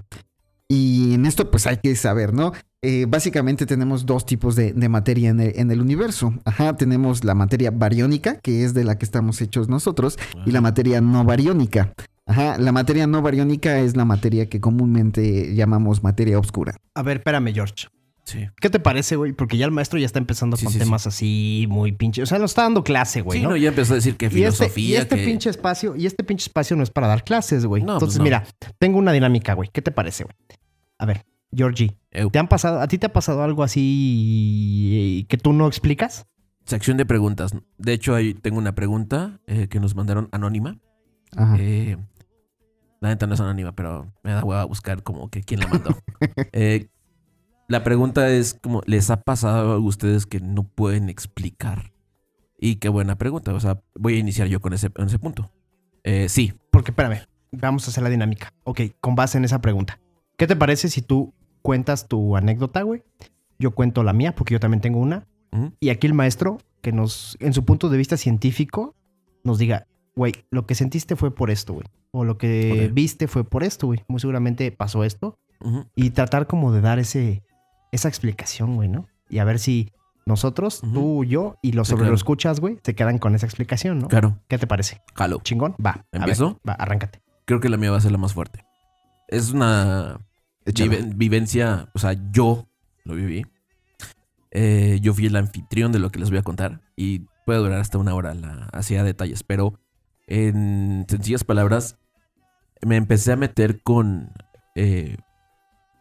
Y en esto pues hay que saber, ¿no? Eh, básicamente tenemos dos tipos de, de materia en el, en el universo. Ajá, tenemos la materia bariónica, que es de la que estamos hechos nosotros, y la materia no bariónica. Ajá, la materia no bariónica es la materia que comúnmente llamamos materia oscura. A ver, espérame, George. Sí. ¿Qué te parece, güey? Porque ya el maestro ya está empezando Sí, con sí, temas así muy pinches. O sea, nos está dando clase, güey, Sí, ¿no? no, ya empezó a decir que y este, filosofía. y este que- pinche espacio, y este pinche espacio no es para dar clases, güey. No, Entonces, pues no. mira, tengo una dinámica, güey. ¿Qué te parece, güey? A ver, Georgie. ¿te han pasado, a ti te ha pasado algo así que tú no explicas? Sección de preguntas. De hecho, ahí tengo una pregunta eh, que nos mandaron anónima. Ajá. Eh, la neta no es anónima, pero me da hueva buscar como que quién la mandó. <laughs> Eh, la pregunta es como, ¿les ha pasado a ustedes que no pueden explicar? Y qué buena pregunta. O sea, voy a iniciar yo con ese, con ese punto. Eh, sí, Porque, espérame, vamos a hacer la dinámica. Ok, con base en esa pregunta. ¿Qué te parece si tú cuentas tu anécdota, güey? Yo cuento la mía, porque yo también tengo una. Y aquí el maestro, que nos, en su punto de vista científico, nos diga, güey, lo que sentiste fue por esto, güey. O lo que viste fue por esto, güey. Muy seguramente pasó esto. Y tratar como de dar ese, esa explicación, güey, ¿no? Y a ver si nosotros, Ujú. tú, yo y los sobre claro. los escuchas, güey, se quedan con esa explicación, ¿no? Claro, ¿Qué te parece? jalo. ¿Chingón? Va. a ver, ¿Empiezo? va, arráncate. Creo que la mía va a ser la más fuerte. Es una vivencia, o sea, yo lo viví. Eh, yo fui el anfitrión de lo que les voy a contar y puede durar hasta una hora la, hacia detalles, pero en sencillas palabras, me empecé a meter con eh,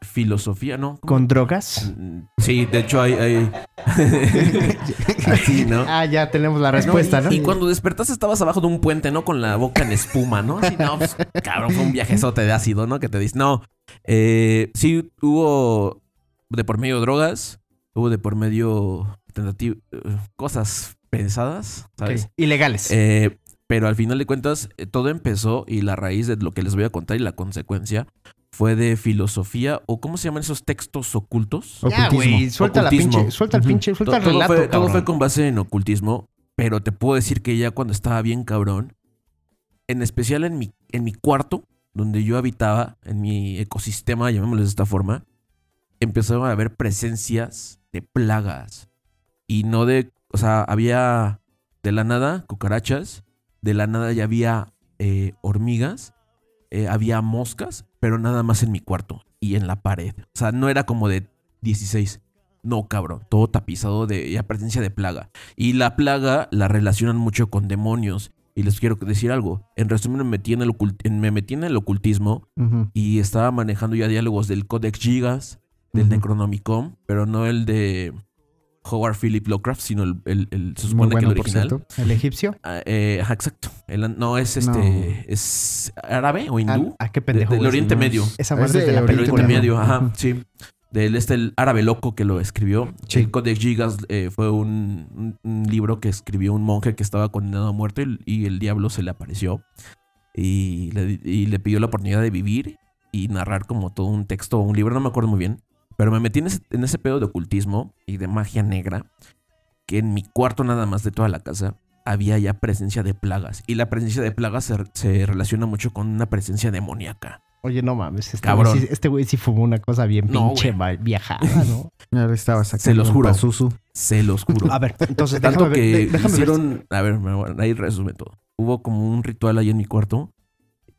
filosofía, ¿no? ¿Con drogas? Sí, de hecho hay... hay- <laughs> Así, ¿no? Ah, ya tenemos la respuesta, ¿no? Y cuando despertaste estabas abajo de un puente, ¿no? Con la boca en espuma, ¿no? Así, no, pues, cabrón, fue un viajezote de ácido, ¿no? Que te dices, no. Eh, sí, hubo de por medio drogas, hubo de por medio tentati- eh, cosas pensadas, ¿sabes? Ilegales. Eh, pero al final de cuentas, eh, todo empezó y la raíz de lo que les voy a contar y la consecuencia fue de filosofía o ¿cómo se llaman esos textos ocultos? ya, güey, suelta la Ocultismo. pinche, suelta el pinche, suelta el todo, relato, fue, todo fue con base en ocultismo, pero te puedo decir que ya cuando estaba bien cabrón, en especial en mi, en mi cuarto, donde yo habitaba, en mi ecosistema, llamémoslo de esta forma, empezaron a haber presencias de plagas. Y no de, o sea, había de la nada cucarachas, de la nada ya había eh, hormigas, eh, había moscas, pero nada más en mi cuarto y en la pared. O sea, no era como de 16, No, cabrón, todo tapizado de ya presencia de plaga. Y la plaga la relacionan mucho con demonios. Y les quiero decir algo. En resumen, me metí en el, ocult- me metí en el ocultismo y estaba manejando ya diálogos del Codex Gigas, del. Necronomicon, pero no el de Howard Philip Lovecraft, sino el, el- el- se supone que bueno, el por original. cierto. ¿El egipcio? Ah, eh, ajá, exacto. El- no, es este. No. ¿Es árabe o Ah, hindú? ah, qué De- pendejo. del güey. Oriente no, Medio. Esa Es madre es de de la El Oriente película. Oriente Medio. Ajá, sí. Del este, el árabe loco que lo escribió. Sí. El Codex Gigas eh, fue un, un- un libro que escribió un monje que estaba condenado a muerte y, y el diablo se le apareció. Y le, y le pidió la oportunidad de vivir y narrar como todo un texto o un libro, no me acuerdo muy bien. Pero me metí en ese, en ese pedo de ocultismo y de magia negra, que en mi cuarto nada más de toda la casa había ya presencia de plagas. Y la presencia de plagas se, se relaciona mucho con una presencia demoníaca. Oye, no mames. Este Cabrón. Güey sí, este güey sí fumó una cosa bien No, pinche viajada, ¿no? <laughs> Ahora estaba sacando Se los un juro. Pazuzu. Se los juro. A ver, entonces Tanto déjame que ver, déjame ver. hicieron. A ver, me voy- ahí resume todo. Hubo como un ritual ahí en mi cuarto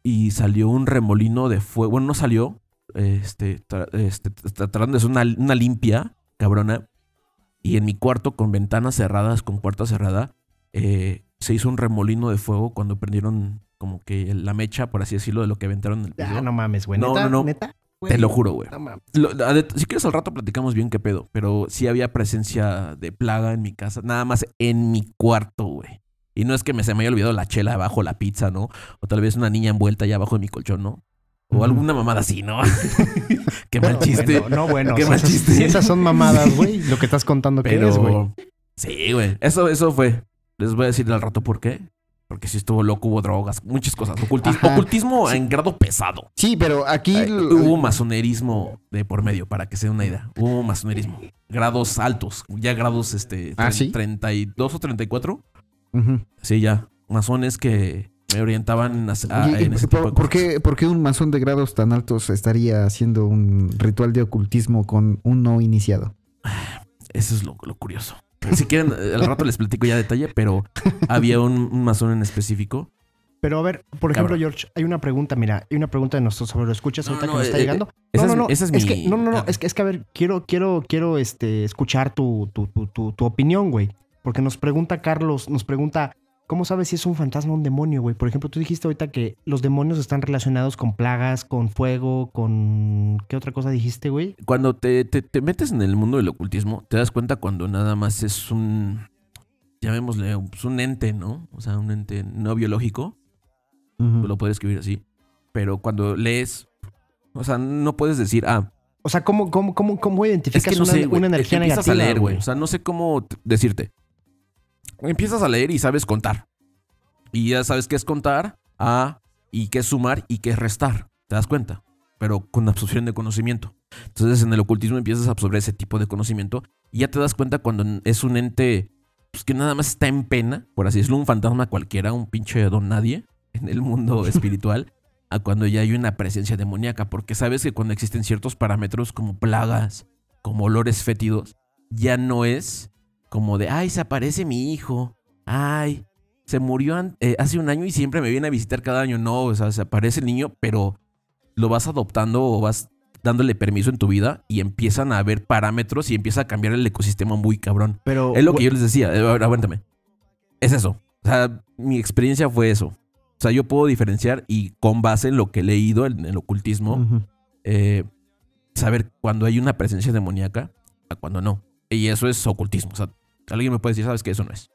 y salió un remolino de fuego. Bueno, no salió. Este, tra- este, tra- tratando de hacer una, una limpia, cabrona. Y en mi cuarto, con ventanas cerradas, con puerta cerrada, eh, se hizo un remolino de fuego cuando prendieron como que la mecha, por así decirlo, de lo que aventaron en el piso. Ah, no mames, güey. No, no, no. ¿Neta? Te lo juro, güey. No si quieres al rato platicamos bien qué pedo, pero sí había presencia de plaga en mi casa, nada más en mi cuarto, güey. Y no es que me se me haya olvidado la chela abajo, la pizza, ¿no? O tal vez una niña envuelta allá abajo de mi colchón, ¿no? O alguna mamada así, ¿no? <laughs> qué mal chiste. Bueno, no, bueno. Qué si mal esas- chiste. Si esas son mamadas, güey, <laughs> lo que estás contando que eres, güey. pero sí, güey. Eso, eso fue. Les voy a decir al rato por qué. Porque sí estuvo loco, hubo drogas, muchas cosas. Ocultismo, Ajá. ocultismo en grado pesado. Sí, pero aquí Ay, Hubo masonerismo de por medio, para que se den una idea. Hubo masonerismo. Grados altos, ya grados este, ¿Ah, sí? 32 o 34. Ujú. Sí, ya. Masones que me orientaban a, en ese tipo ¿por, de por qué, por qué un masón de grados tan altos estaría haciendo un ritual de ocultismo con un no iniciado? Eso es lo, lo curioso. Si quieren, eh, al rato les platico ya detalle, pero había un, un masón en específico. Pero a ver, por ejemplo, Cabrón. George, hay una pregunta, mira, hay una pregunta de nuestros sobre lo escuchas No, ahorita no, que nos está eh, llegando. esa no, es- no, no, esa es que, mi- no, no, no, ah. es que, es que a ver, quiero, quiero, quiero este, escuchar tu, tu, tu, tu, tu opinión, güey. Porque nos pregunta Carlos, nos pregunta, ¿cómo sabes si es un fantasma o un demonio, güey? Por ejemplo, tú dijiste ahorita que los demonios están relacionados con plagas, con fuego, con... ¿Qué otra cosa dijiste, güey? Cuando te, te- te metes en el mundo del ocultismo, te das cuenta cuando nada más es un, llamémosle, pues un ente, ¿no? O sea, un ente no biológico. Ujú. lo puedes escribir así. Pero cuando lees, o sea, no puedes decir, ah, O sea, ¿cómo, cómo, cómo, cómo es identificas que no una, sé, güey. una energía Empiezas negativa, a leer, güey. O sea, no sé cómo decirte. Empiezas a leer y sabes contar. Y ya sabes qué es contar, a, y qué es sumar y qué es restar. ¿Te das cuenta? Pero con absorción de conocimiento. Entonces, en el ocultismo empiezas a absorber ese tipo de conocimiento y ya te das cuenta cuando es un ente pues, que nada más está en pena, por así decirlo, un fantasma cualquiera, un pinche don nadie en el mundo <laughs> espiritual, a cuando ya hay una presencia demoníaca, porque sabes que cuando existen ciertos parámetros como plagas, como olores fétidos, ya no es como de, ay, se aparece mi hijo, ay, se murió eh, hace un año y siempre me viene a visitar cada año. No, o sea, se aparece el niño, pero lo vas adoptando o vas dándole permiso en tu vida y empiezan a haber parámetros y empieza a cambiar el ecosistema muy cabrón. Pero, Es lo que yo les decía, eh, aguántame. Es eso. O sea, mi experiencia fue eso. O sea, yo puedo diferenciar y con base en lo que he leído en el ocultismo, eh, saber cuando hay una presencia demoníaca a cuando no. Y eso es ocultismo. O sea, alguien me puede decir, sabes que eso no es.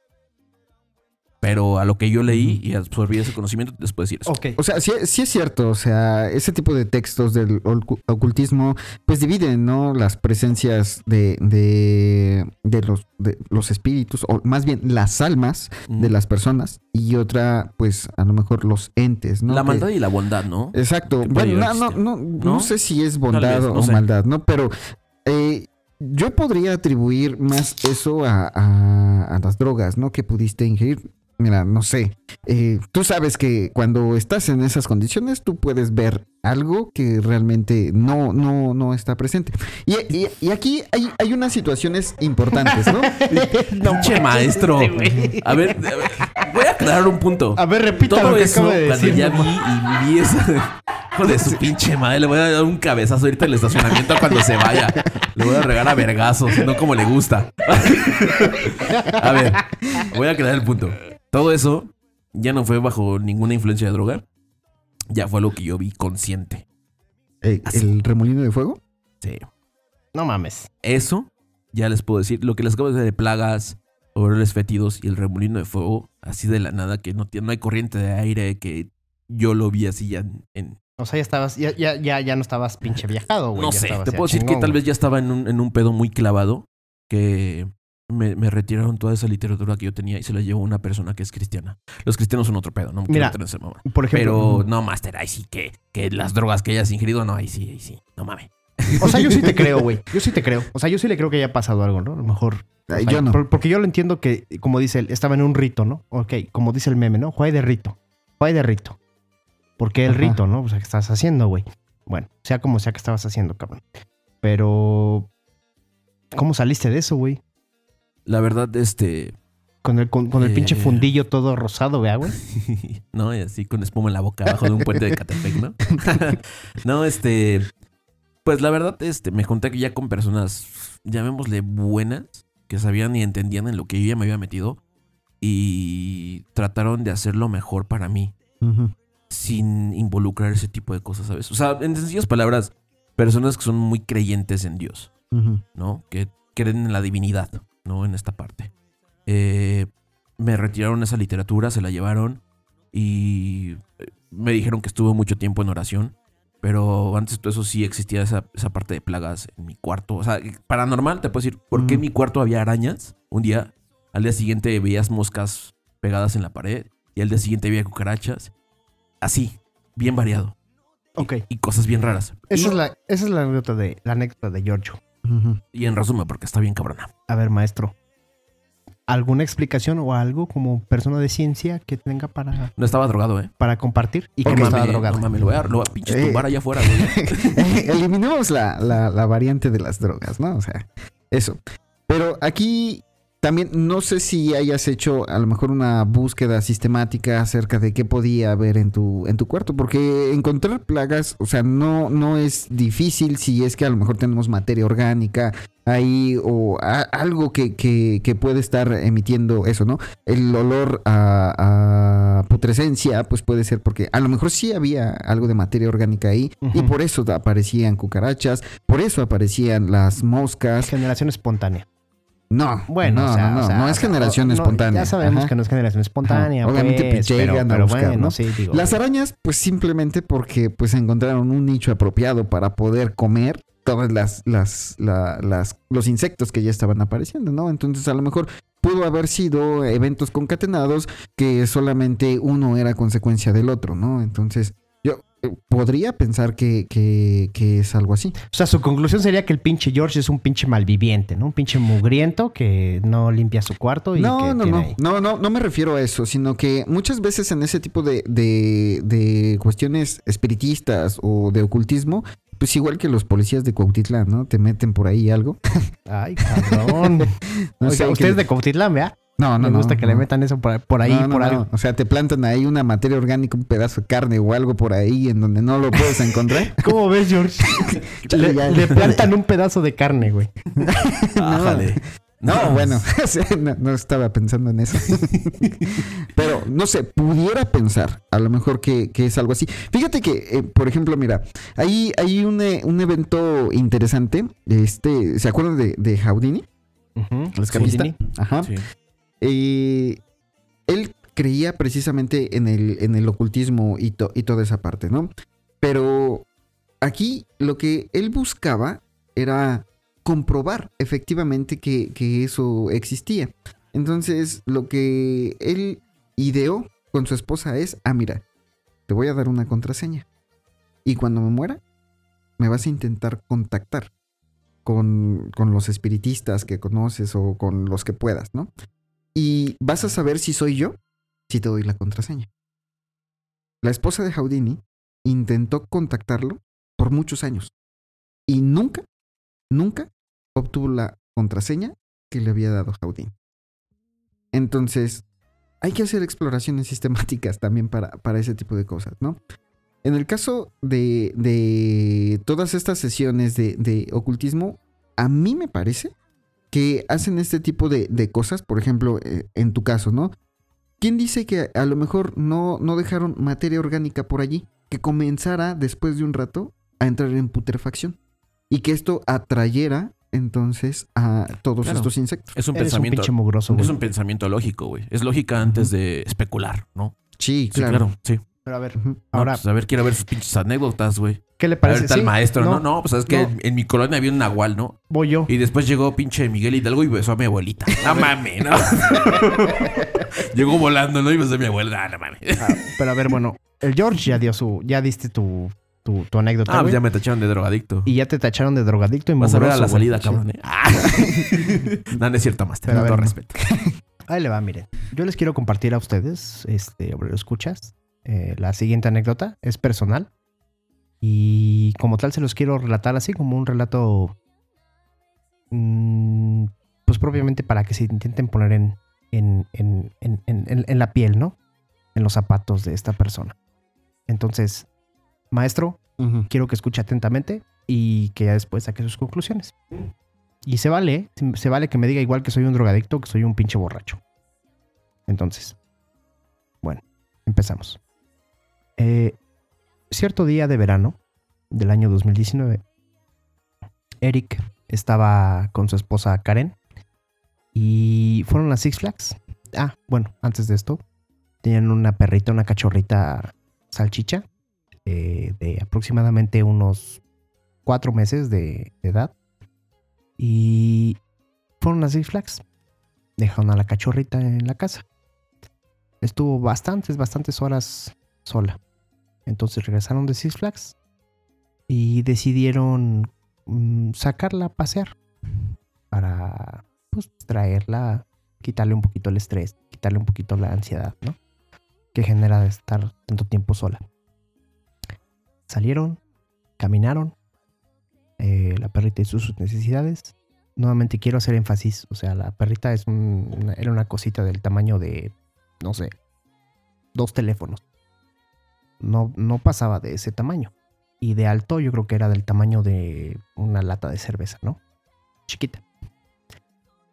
Pero a lo que yo leí y absorbí ese conocimiento, les puedo decir eso. Ok. O sea, sí, sí es cierto, o sea, ese tipo de textos del ocu- ocultismo, pues dividen, ¿no? Las presencias de, de, de los, de los espíritus, o más bien las almas de las personas, y otra, pues a lo mejor los entes, ¿no? la Que- maldad y la bondad, ¿no? Exacto. Bueno, no, no, no, no ¿No? sé si es bondad vez, o sé. maldad, ¿no? Pero eh, yo podría atribuir más eso a, las drogas, ¿no? Que pudiste ingerir. Mira, no sé. Eh, tú sabes que cuando estás en esas condiciones, tú puedes ver algo que realmente no, no, no está presente. Y, y- y aquí hay, hay unas situaciones importantes, ¿no? <laughs> Pinche maestro. A ver, a ver, voy a aclarar un punto. A ver, repita Todo lo que eso, acabo de cuando decir. ya no vi y vi. <laughs> Hijo de su pinche madre, le voy a dar un cabezazo ahorita en el estacionamiento cuando se vaya. Le voy a regar a vergazos, no como le gusta. <laughs> a ver, voy a quedar el punto. Todo eso ya no fue bajo ninguna influencia de droga. Ya fue lo que yo vi consciente. Eh, ¿El remolino de fuego? Sí. No mames. Eso, ya les puedo decir, lo que les acabo de decir de plagas, olores fétidos y el remolino de fuego, así de la nada, que no, tiene, no hay corriente de aire, que yo lo vi así ya en... en- O sea, ya estabas, ya, ya, ya, ya no estabas pinche viajado, güey. no ya sé, te puedo decir que tal vez ya estaba en un, en un pedo muy clavado, que me, me retiraron toda esa literatura que yo tenía y se la llevó una persona que es cristiana. Los cristianos son otro pedo, no me quiero Mira, en ese mamá. Por ejemplo, Pero no, Master, ahí sí que, que las drogas que hayas ingerido, no, ahí sí, ahí sí, no mames. o sea, yo sí te <laughs> creo, güey. Yo sí te creo. O sea, yo sí le creo que haya pasado algo, ¿no? A lo mejor. o sea, yo no. por- porque yo lo entiendo que, como dice él, estaba en un rito, ¿no? Ok, como dice el meme, ¿no? Juay de rito. Juay de rito. ¿Por qué el Ajá. rito, no? O sea, ¿qué estás haciendo, güey? Bueno, sea como sea que estabas haciendo, cabrón. Pero. ¿Cómo saliste de eso, güey? La verdad, este, Con el, con, con el pinche Eh. fundillo todo rosado, ¿vea, güey? <laughs> no, y así con espuma en la boca abajo de un puente de Catepec, ¿no? <laughs> no, este, pues la verdad, este, me junté ya con personas, llamémosle buenas, que sabían y entendían en lo que yo ya me había metido y trataron de hacerlo mejor para mí, sin involucrar ese tipo de cosas, ¿sabes? O sea, en sencillas palabras, personas que son muy creyentes en Dios. ¿no? Que creen en la divinidad, ¿no? En esta parte. Eh, me retiraron esa literatura, se la llevaron y eh, me dijeron que estuve mucho tiempo en oración, pero antes de todo eso sí existía esa, esa parte de plagas en mi cuarto. O sea, paranormal, te puedo decir, ¿por qué en Mm. mi cuarto había arañas? Un día, al día siguiente veías moscas pegadas en la pared y al día siguiente había cucarachas. Así, bien variado. Ok. Y cosas bien raras. Esa Y, es la, esa es la anécdota de, la anécdota de Giorgio. Y en resumen, porque está bien cabrona. A ver, maestro. ¿Alguna explicación o algo como persona de ciencia que tenga para, No estaba drogado, ¿eh? para compartir? Y que no No estaba drogado. No mames, lo voy a, lo voy a pinche Eh. tumbar allá afuera, güey. <laughs> Eliminemos la, la- la variante de las drogas, ¿no? O sea, eso. Pero aquí también no sé si hayas hecho a lo mejor una búsqueda sistemática acerca de qué podía haber en tu, en tu cuarto, porque encontrar plagas, o sea, no, no es difícil si es que a lo mejor tenemos materia orgánica ahí o a- algo que, que- que puede estar emitiendo eso, ¿no? El olor a, a putrescencia, pues puede ser porque a lo mejor sí había algo de materia orgánica ahí y por eso aparecían cucarachas, por eso aparecían las moscas. Generación espontánea. No, Bueno, no, o sea, no, no, o sea, no es generación no, espontánea. Ya sabemos Ajá. que no es generación espontánea. Obviamente, pues, pero, llegan a pero buscar, bueno, ¿no? sí, digo. Las arañas, pues simplemente porque pues encontraron un nicho apropiado para poder comer todas las, las, la- las, los insectos que ya estaban apareciendo, ¿no? Entonces a lo mejor pudo haber sido eventos concatenados que solamente uno era consecuencia del otro, ¿no? Entonces eh, podría pensar que, que, que es algo así. O sea, su conclusión sería que el pinche George es un pinche malviviente, ¿no? Un pinche mugriento que no limpia su cuarto y No, que no, no, ahí. no, no, no me refiero a eso, sino que muchas veces en ese tipo de, de, de cuestiones espiritistas o de ocultismo, pues igual que los policías de Cuautitlán, ¿no? Te meten por ahí algo. <laughs> Ay, cabrón. <laughs> No Oiga, sé, que- ustedes de Cuautitlán, ¿verdad? No, no, Me gusta no, que no. le metan eso por, por ahí, No, no, por no. algo. O sea, te plantan ahí una materia orgánica, un pedazo de carne o algo por ahí en donde no lo puedes encontrar. <laughs> ¿Cómo ves, George? <laughs> <laughs> Le, plantan un pedazo de carne, güey. Ájale. No, bueno, no, no estaba pensando en eso. Pero, no sé, pudiera pensar a lo mejor que, que es algo así. Fíjate que, eh, por ejemplo, mira, ahí hay un, eh, un evento interesante. Este, ¿Se acuerdan de, de Houdini? El escapista. Houdini. Ajá. Sí. Eh, él creía precisamente en el, en el ocultismo y, to- y toda esa parte, ¿no? Pero aquí lo que él buscaba era comprobar efectivamente que, que eso existía. Entonces, lo que él ideó con su esposa es, ah, mira, te voy a dar una contraseña. Y cuando me muera, me vas a intentar contactar con, con los espiritistas que conoces o con los que puedas, ¿no? Y vas a saber si soy yo si te doy la contraseña. La esposa de Houdini intentó contactarlo por muchos años y nunca, nunca obtuvo la contraseña que le había dado Houdini. Entonces, hay que hacer exploraciones sistemáticas también para, para ese tipo de cosas, ¿no? En el caso de, de todas estas sesiones de, de ocultismo, a mí me parece que hacen este tipo de, de cosas, por ejemplo, eh, en tu caso, ¿no? ¿Quién dice que a lo mejor no, no dejaron materia orgánica por allí? Que comenzara después de un rato a entrar en putrefacción. Y que esto atrayera entonces a todos Claro. estos insectos. Es un Eres un pensamiento. pinche mugroso, güey. es un pensamiento lógico, güey. Es lógica antes de especular, ¿no? Sí, Sí, claro. claro. Sí. Pero a ver, Ujú. No, ahora, pues, a ver, quiero ver sus pinches anécdotas, güey. ¿qué le A ver, parece? está el maestro, ¿no? No, pues es que en mi colonia había un nahual, ¿no? Voy yo. Y después llegó pinche Miguel Hidalgo y besó a mi abuelita. <laughs> No mames, ¿no? <laughs> llegó volando, ¿no? Y besó a mi abuela. Ah, no mames. Ah, pero a ver, bueno, el George ya dio su, ya diste tu, tu, tu anécdota, Ah, pues ya me tacharon de drogadicto. Y ya te tacharon de drogadicto y Vas a ver a la salida, Sí. cabrón. ¿eh? Ah. <laughs> no, no es cierto, Master. Pero a Con todo ver, respeto. Ahí le va, miren. Yo les quiero compartir a ustedes, este, lo escuchas. Eh, la siguiente anécdota es personal. Y como tal se los quiero relatar así, como un relato. mm, pues propiamente para que se intenten poner en, en, en, en, la piel, ¿no? En los zapatos de esta persona. Entonces, maestro, quiero que escuche atentamente y que ya después saque sus conclusiones. Y se vale, se vale que me diga igual que soy un drogadicto, que soy un pinche borracho. Entonces, bueno, empezamos. Eh, cierto día de verano del año 2019, Eric estaba con su esposa Karen y fueron a Six Flags. Ah, bueno, antes de esto, tenían una perrita, una cachorrita salchicha eh, de aproximadamente unos cuatro meses de, de edad. Y fueron a Six Flags. Dejaron a la cachorrita en la casa. Estuvo bastantes, bastantes horas sola. Entonces regresaron de Six Flags y decidieron mm, sacarla a pasear para pues, traerla, quitarle un poquito el estrés, quitarle un poquito la ansiedad, ¿no? Que genera estar tanto tiempo sola. Salieron, caminaron, eh, la perrita hizo sus necesidades. Nuevamente quiero hacer énfasis, o sea, la perrita es un- una- era una cosita del tamaño de, no sé, dos teléfonos. No, no pasaba de ese tamaño. Y de alto yo creo que era del tamaño de una lata de cerveza, ¿no? Chiquita.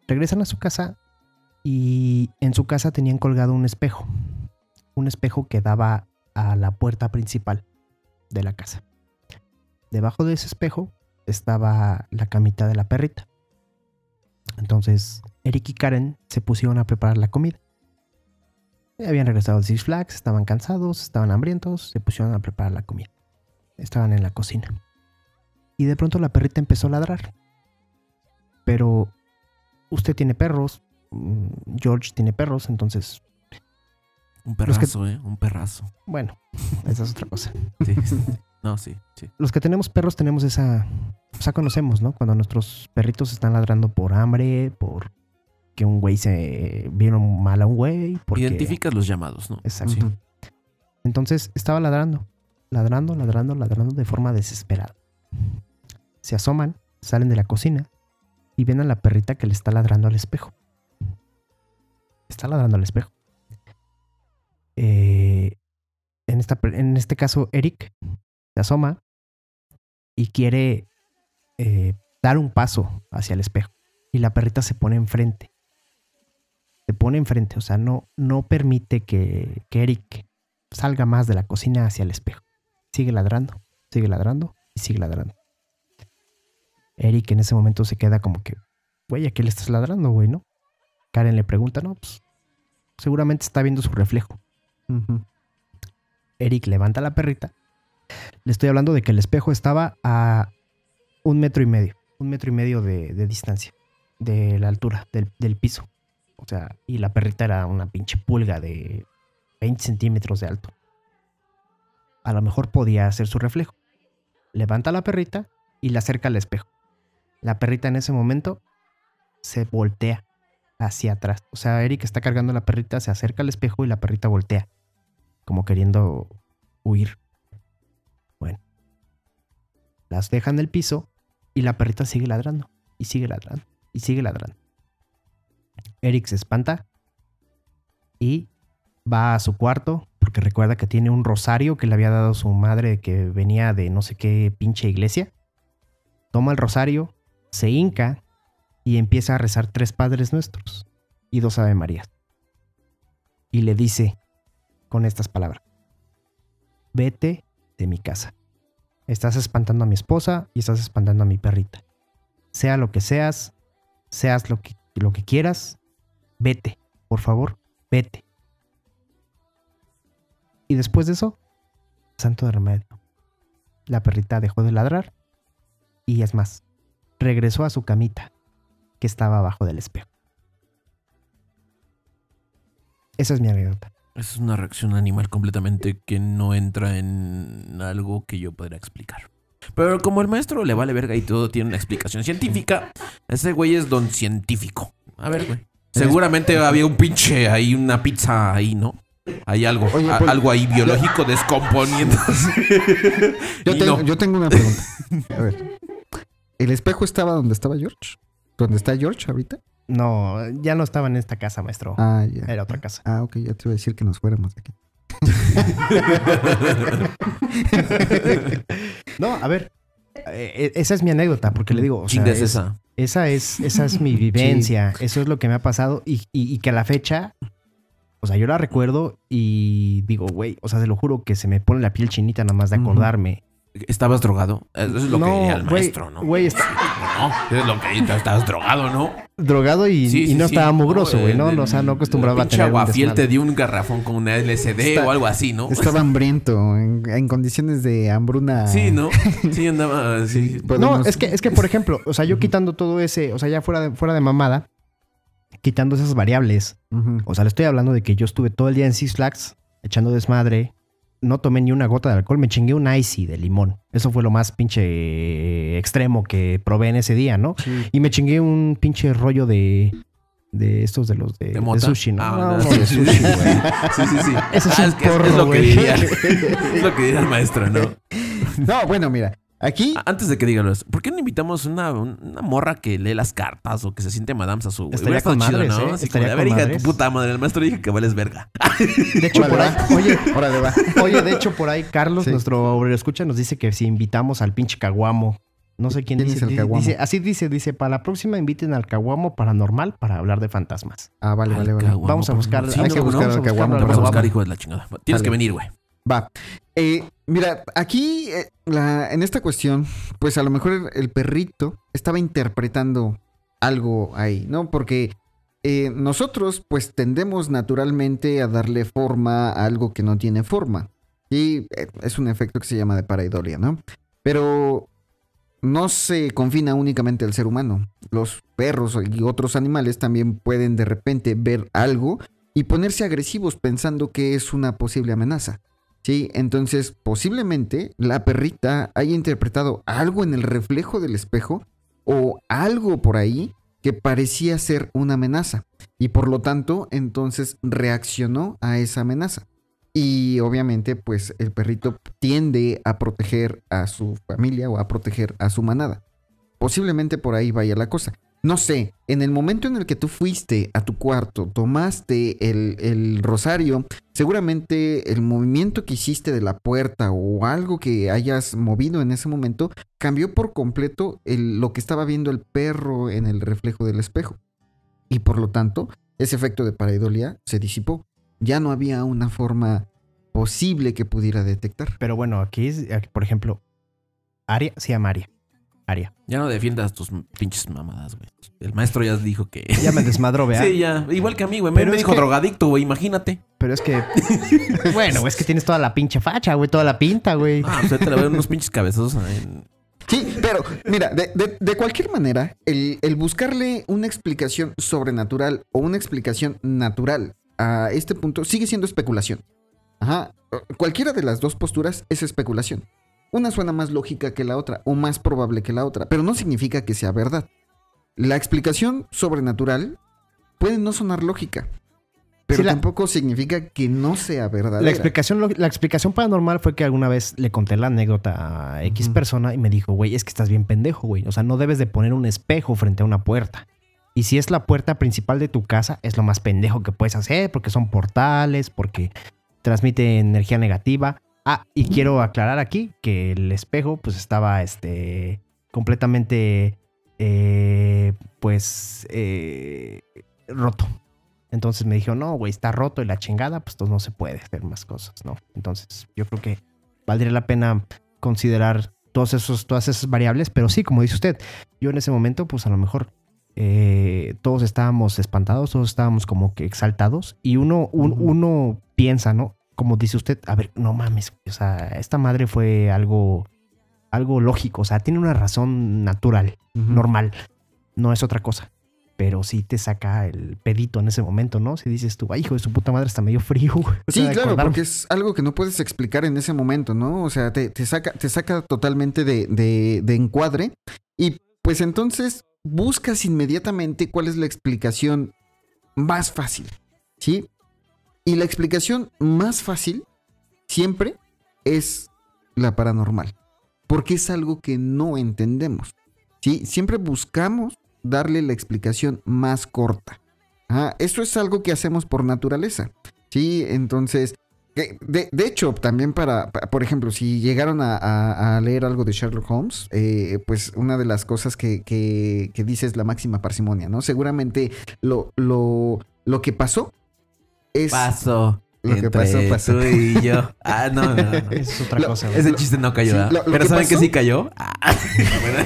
Regresan a su casa y en su casa tenían colgado un espejo. Un espejo que daba a la puerta principal de la casa. Debajo de ese espejo estaba la camita de la perrita. Entonces, Eric y Karen se pusieron a preparar la comida. Habían regresado de Six Flags, estaban cansados, estaban hambrientos, se pusieron a preparar la comida. Estaban en la cocina. Y de pronto la perrita empezó a ladrar. Pero usted tiene perros, mm, George tiene perros, entonces, Un que- perrazo, ¿eh? Un perrazo. bueno, <laughs> esa es otra cosa. Sí. no, sí, sí. los que tenemos perros tenemos esa. O sea, conocemos, ¿no? Cuando nuestros perritos están ladrando por hambre, por que un güey se vieron mal a un güey. Porque... Identificas los llamados, ¿no? Exacto. Sí. Entonces estaba ladrando, ladrando, ladrando, ladrando de forma desesperada. Se asoman, salen de la cocina y ven a la perrita que le está ladrando al espejo. Está ladrando al espejo. Eh, en, esta, en este caso, Eric se asoma y quiere eh, dar un paso hacia el espejo. Y la perrita se pone enfrente. Se pone enfrente, o sea, no, no permite que, que Eric salga más de la cocina hacia el espejo. Sigue ladrando, sigue ladrando y sigue ladrando. Eric en ese momento se queda como que, güey, ¿a qué le estás ladrando, güey, no? Karen le pregunta, no, pues seguramente está viendo su reflejo. Eric levanta la perrita. Le estoy hablando de que el espejo estaba a un metro y medio, un metro y medio de, de distancia, de la altura del, del piso. O sea, y la perrita era una pinche pulga de 20 centímetros de alto. A lo mejor podía hacer su reflejo. Levanta la perrita y la acerca al espejo. La perrita en ese momento se voltea hacia atrás. O sea, Eric está cargando a la perrita, se acerca al espejo y la perrita voltea como queriendo huir. Bueno, las dejan en el piso y la perrita sigue ladrando y sigue ladrando y sigue ladrando. Eric se espanta y va a su cuarto porque recuerda que tiene un rosario que le había dado su madre que venía de no sé qué pinche iglesia. Toma el rosario, se hinca y empieza a rezar tres Padres Nuestros y dos Ave Marías. Y le dice con estas palabras, vete de mi casa. Estás espantando a mi esposa y estás espantando a mi perrita. Sea lo que seas, seas lo que, lo que quieras, vete, por favor, vete. Y después de eso, santo de remedio. La perrita dejó de ladrar y es más, regresó a su camita que estaba abajo del espejo. Esa es mi anécdota. Es una reacción animal completamente que no entra en algo que yo podría explicar. Pero como el maestro le vale verga y todo tiene una explicación científica, ese güey es don científico. A ver, güey. Seguramente había un pinche ahí, una pizza ahí, ¿no? Hay algo, Oye, a- pues, algo ahí biológico descomponiéndose. <laughs> Yo, <laughs> tengo, no. yo tengo una pregunta. A ver. ¿El espejo estaba donde estaba George? ¿Dónde está George ahorita? No, ya no estaba en esta casa, maestro. Ah, ya. Era otra casa. Ah, ok, ya te iba a decir que nos fuéramos de aquí. <laughs> No, a ver. eh, esa es mi anécdota, porque le digo, o sea, es- esa. esa es, esa es mi <laughs> vivencia, eso es lo que me ha pasado y, y- y que a la fecha, o sea, yo la recuerdo y digo, güey, o sea, se lo juro que se me pone la piel chinita nada más de acordarme. ¿Estabas drogado? Eso es lo No, que diría el maestro, ¿no? güey, está- No, es lo que. Estabas drogado, ¿no? Drogado y, Sí, y sí, no sí. estaba mugroso, güey, ¿no? el- O sea, no acostumbraba a pinche tener desmadre. te dio un garrafón con una LSD Está- o algo así, ¿no? Estaba hambriento, en, en condiciones de hambruna. Sí, ¿no? Sí, andaba sí. Podemos- No, es que, es que, por ejemplo, o sea, yo quitando todo ese, o sea, ya fuera de, fuera de mamada, quitando esas variables, o sea, le estoy hablando de que yo estuve todo el día en Six Flags echando desmadre, no tomé ni una gota de alcohol, me chingué un icy de limón. Eso fue lo más pinche extremo que probé en ese día, ¿no? Sí. Y me chingué un pinche rollo de, de estos de los de, ¿De sushi, ¿no? Ah, No, de sí, sushi, sí. güey. <laughs> Sí, sí, sí. Ese es Ah, un que es porro, lo que güey. diría. <laughs> Es lo que diría el maestro, ¿no? No, bueno, mira. Aquí, Antes de que digan eso, ¿por qué no invitamos una, una morra que lee las cartas o que se siente madame a su Estaría con madres, ¿eh? Así Estaría como de, a con ver, hija de tu madres. puta madre, el maestro dije que vales verga. <laughs> De hecho, por ahí, órale, va. oye, Órale, va. <laughs> Oye, de hecho, por ahí Carlos, Sí. nuestro obrero escucha, nos dice que si invitamos al pinche caguamo. No sé quién, ¿Quién dice, es el caguamo? dice- Así dice, dice, para la próxima inviten al caguamo paranormal para hablar de fantasmas. Ah, vale, vale, vale. Vamos a buscar- favor. hay que no, buscar no, al vamos a caguamo, Vamos a buscar, hijo de la chingada. Tienes Dale. que venir, güey. Va. Eh, mira, aquí eh, la- en esta cuestión, pues a lo mejor el, perrito estaba interpretando algo ahí, ¿no? Porque eh, nosotros pues tendemos naturalmente a darle forma a algo que no tiene forma. Y eh, es un efecto que se llama de pareidolia, ¿no? Pero no se confina únicamente al ser humano. Los perros y otros animales también pueden de repente ver algo y ponerse agresivos pensando que es una posible amenaza. Sí, entonces posiblemente la perrita haya interpretado algo en el reflejo del espejo o algo por ahí que parecía ser una amenaza y por lo tanto entonces reaccionó a esa amenaza. Y obviamente pues el perrito tiende a proteger a su familia o a proteger a su manada. Posiblemente por ahí vaya la cosa. No sé, en el momento en el que tú fuiste a tu cuarto, tomaste el, rosario, seguramente el movimiento que hiciste de la puerta o algo que hayas movido en ese momento cambió por completo lo que estaba viendo el perro en el reflejo del espejo. Y por lo tanto, ese efecto de pareidolia se disipó. Ya no había una forma posible que pudiera detectar. Pero bueno, aquí, es- aquí, por ejemplo, Aria se llama Aria. Aria. Ya no defiendas tus pinches mamadas, güey. El maestro ya dijo que. <laughs> Ya me desmadró, ¿verdad? Sí, ya. Igual que a mí, güey. Me, Pero me dijo que- drogadicto, güey. Imagínate. Pero es que. <laughs> bueno, es que tienes toda la pinche facha, güey, toda la pinta, güey. Ah, ahí te le voy a dar unos pinches cabezazos en- Sí, pero mira, de, de- de cualquier manera, el, el buscarle una explicación sobrenatural o una explicación natural a este punto sigue siendo especulación. Ajá. Cualquiera de las dos posturas es especulación. Una suena más lógica que la otra o más probable que la otra, pero no significa que sea verdad. La explicación sobrenatural puede no sonar lógica, pero Sí, la- tampoco significa que no sea verdadera. La explicación, la explicación paranormal fue que alguna vez le conté la anécdota a X persona y me dijo, güey, es que estás bien pendejo, güey. O sea, no debes de poner un espejo frente a una puerta. Y si es la puerta principal de tu casa, es lo más pendejo que puedes hacer, porque son portales, porque transmite energía negativa. Ah, y quiero aclarar aquí que el espejo pues estaba este completamente eh, pues eh, roto. Entonces me dijo, no, güey, está roto y la chingada, pues entonces no se puede hacer más cosas, ¿no? Entonces yo creo que valdría la pena considerar todos esos, todas esas variables, pero sí, como dice usted, yo en ese momento, pues a lo mejor eh, todos estábamos espantados, todos estábamos como que exaltados y uno, un- uno piensa, ¿no? Como dice usted, a ver, no mames, o sea, esta madre fue algo, algo lógico, o sea, tiene una razón natural, normal, no es otra cosa. Pero sí te saca el pedito en ese momento, ¿no? Si dices tú, ay, hijo de su puta madre, está medio frío. güey". O Sí, claro, acordarme. porque es algo que no puedes explicar en ese momento, ¿no? O sea, te, te saca, te saca totalmente de, de- de encuadre y pues entonces buscas inmediatamente cuál es la explicación más fácil, ¿sí? Y la explicación más fácil siempre es la paranormal, porque es algo que no entendemos, ¿sí? Siempre buscamos darle la explicación más corta. Ah, eso es algo que hacemos por naturaleza. Sí, entonces, de, de hecho, también para, pa- por ejemplo, si llegaron a leer algo de Sherlock Holmes, eh, pues una de las cosas que, que- que dice es la máxima parsimonia, ¿no? Seguramente lo, lo, lo que pasó es... Paso. Lo que entre pasó, pasó. Tú y yo. <laughs> Ah, no, no, no. Es otra Lo- cosa. Ese chiste no cayó. Sí, ¿verdad? lo- lo Pero que ¿saben que sí cayó? <laughs> Ah,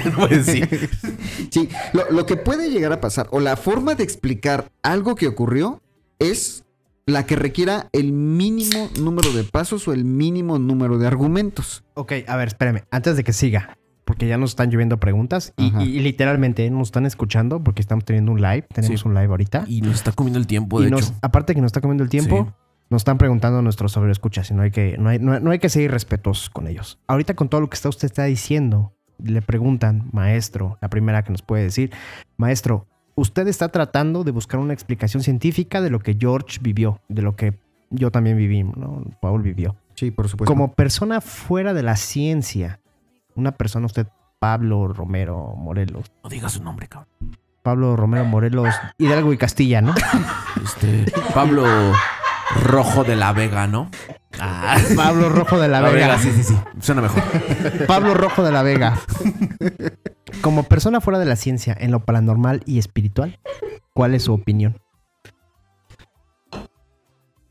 bueno, no decir. <laughs> Sí, lo, lo que puede llegar a pasar, o la forma de explicar algo que ocurrió, es la que requiera el mínimo número de pasos o el mínimo número de argumentos. Ok, a ver, espérame. Antes de que siga, porque ya nos están lloviendo preguntas y, literalmente nos están escuchando porque estamos teniendo un live. Tenemos Sí. un live ahorita. Y nos está comiendo el tiempo, de Y nos, hecho. aparte que nos está comiendo el tiempo, Sí. nos están preguntando nuestros sobreescuchas y no hay, que, no, hay, no, no hay que seguir respetuosos con ellos. Ahorita con todo lo que está usted está diciendo, le preguntan, maestro, la primera que nos puede decir, maestro, usted está tratando de buscar una explicación científica de lo que George vivió, de lo que yo también viví, ¿no? Paul vivió. Sí, por supuesto. Como persona fuera de la ciencia, una persona, usted, Pablo Romero Morelos, No digas su nombre, cabrón. Pablo Romero Morelos, Hidalgo y Castilla, ¿no? <laughs> Este, Pablo Rojo de la Vega, ¿no? Ah, <laughs> Pablo Rojo de la, Vega. sí, sí, sí. Suena mejor. <laughs> Pablo Rojo de la Vega. Como persona fuera de la ciencia, en lo paranormal y espiritual, ¿cuál es su opinión?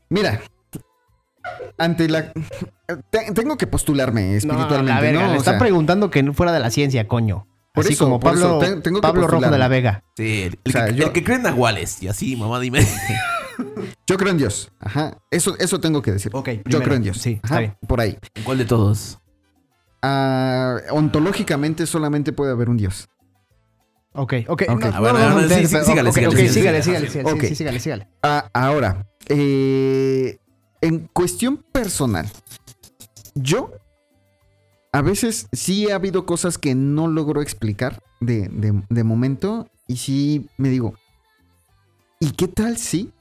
Mira, ante la... te- tengo que postularme espiritualmente, ¿no? la verga, le O está sea, preguntando que no fuera de la ciencia, coño. Por Así eso, como por Pablo, eso, te- tengo que Pablo Rojo de la Vega. Sí, el, O sea, que, yo- el que cree en Nahuales. Y así, mamá, dime. <laughs> <laughs> Yo creo en Dios. Ajá. Eso, eso tengo que decir. Ok, Yo primero. creo en Dios. Sí, está Ajá, bien. Por ahí. ¿Cuál de todos? Ah, ontológicamente solamente puede haber un Dios. Ok, ok. No, no, no, no, sígale, sígale, ok, sígale, sígale, sígale, sígale. Ah, ahora, eh, en cuestión personal, yo a veces sí ha habido cosas que no logro explicar de, de- de momento y sí me digo, ¿y qué tal si,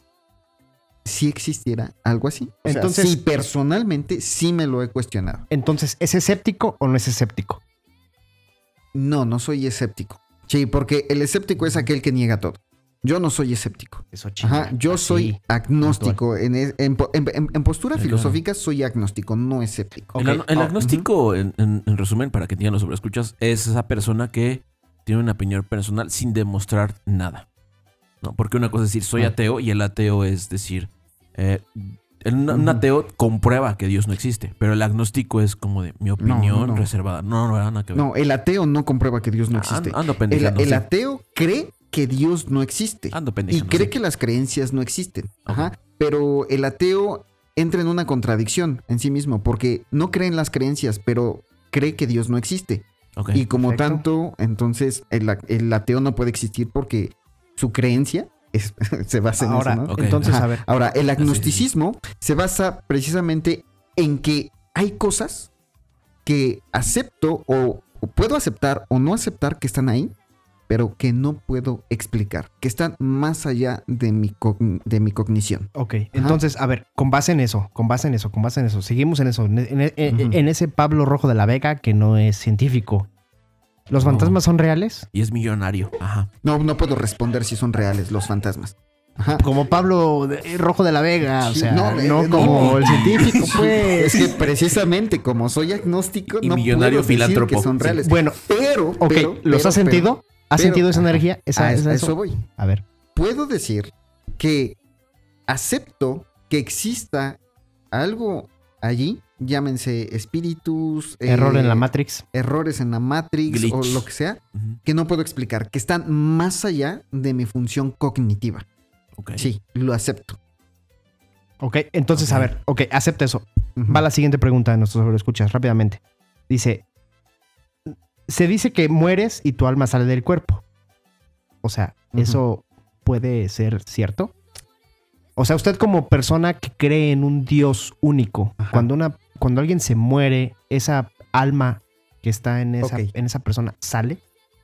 si existiera algo así? O sea, Entonces- sí, personalmente sí me lo he cuestionado. Entonces, ¿es escéptico o no es escéptico? No, no soy escéptico. Sí, porque el escéptico es aquel que niega todo. Yo no soy escéptico. Eso Ajá, yo soy agnóstico. En, en en- en- en postura Claro. filosófica soy agnóstico, no escéptico. El, oh, agnóstico, en, en- en resumen, para que entiendan los sobreescuchas, es esa persona que tiene una opinión personal sin demostrar nada. ¿no? Porque una cosa es decir, soy Ah. ateo, y el ateo es decir, eh, el- un, ateo comprueba que Dios no existe, pero el agnóstico es como de mi opinión no. reservada. No, no, nada que ver. No, el ateo no comprueba que Dios no Ah, existe. Ando, ando El, el sí. ateo cree que Dios no existe. Ando Y cree que las creencias no existen. Ajá. Pero el ateo entra en una contradicción en sí mismo, porque no cree en las creencias, pero cree que Dios no existe. Ok. Y como perfecto. tanto, entonces el, el ateo no puede existir porque su creencia es- <laughs> se basa en Ahora, eso, ¿no? Entonces, Ajá. a ver. Ahora, el sí, sí. agnosticismo se basa precisamente en que hay cosas que acepto o, o puedo aceptar o no aceptar que están ahí, pero que no puedo explicar, que están más allá de mi, cogn- de mi cognición. Ok, entonces, a ver, con base en eso, con base en eso, con base en eso, seguimos en eso, en, en- en- Ujú. en ese Pablo Rojo de la Vega que no es científico. ¿Los No. fantasmas son reales? Y es millonario. Ajá. No, no puedo responder si son reales los fantasmas. Ajá. Como Pablo de- Rojo de la Vega, o sea, no, no, eh, no. como el científico, <laughs> Es pues. que precisamente como soy agnóstico, Y no millonario puedo decir filántropo. que son Sí. reales. Bueno, Pero, ¿los pero, has pero, sentido? ¿Has pero, sentido esa ajá, energía? Esa, a, esa- a eso? eso voy. A ver. Puedo decir que acepto que exista algo allí, llámense espíritus, Error eh, en la Matrix. errores en la Matrix Glitch. o lo que sea, que no puedo explicar, que están más allá de mi función cognitiva. Sí, lo acepto. Ok, entonces, a ver, ok, acepta eso. Va la siguiente pregunta de nuestros escuchas rápidamente. Dice, se dice que mueres y tu alma sale del cuerpo. O sea. ¿eso puede ser cierto? O sea, usted como persona que cree en un Dios único, Ajá. cuando, una, cuando alguien se muere, esa alma que está en esa, en esa persona sale.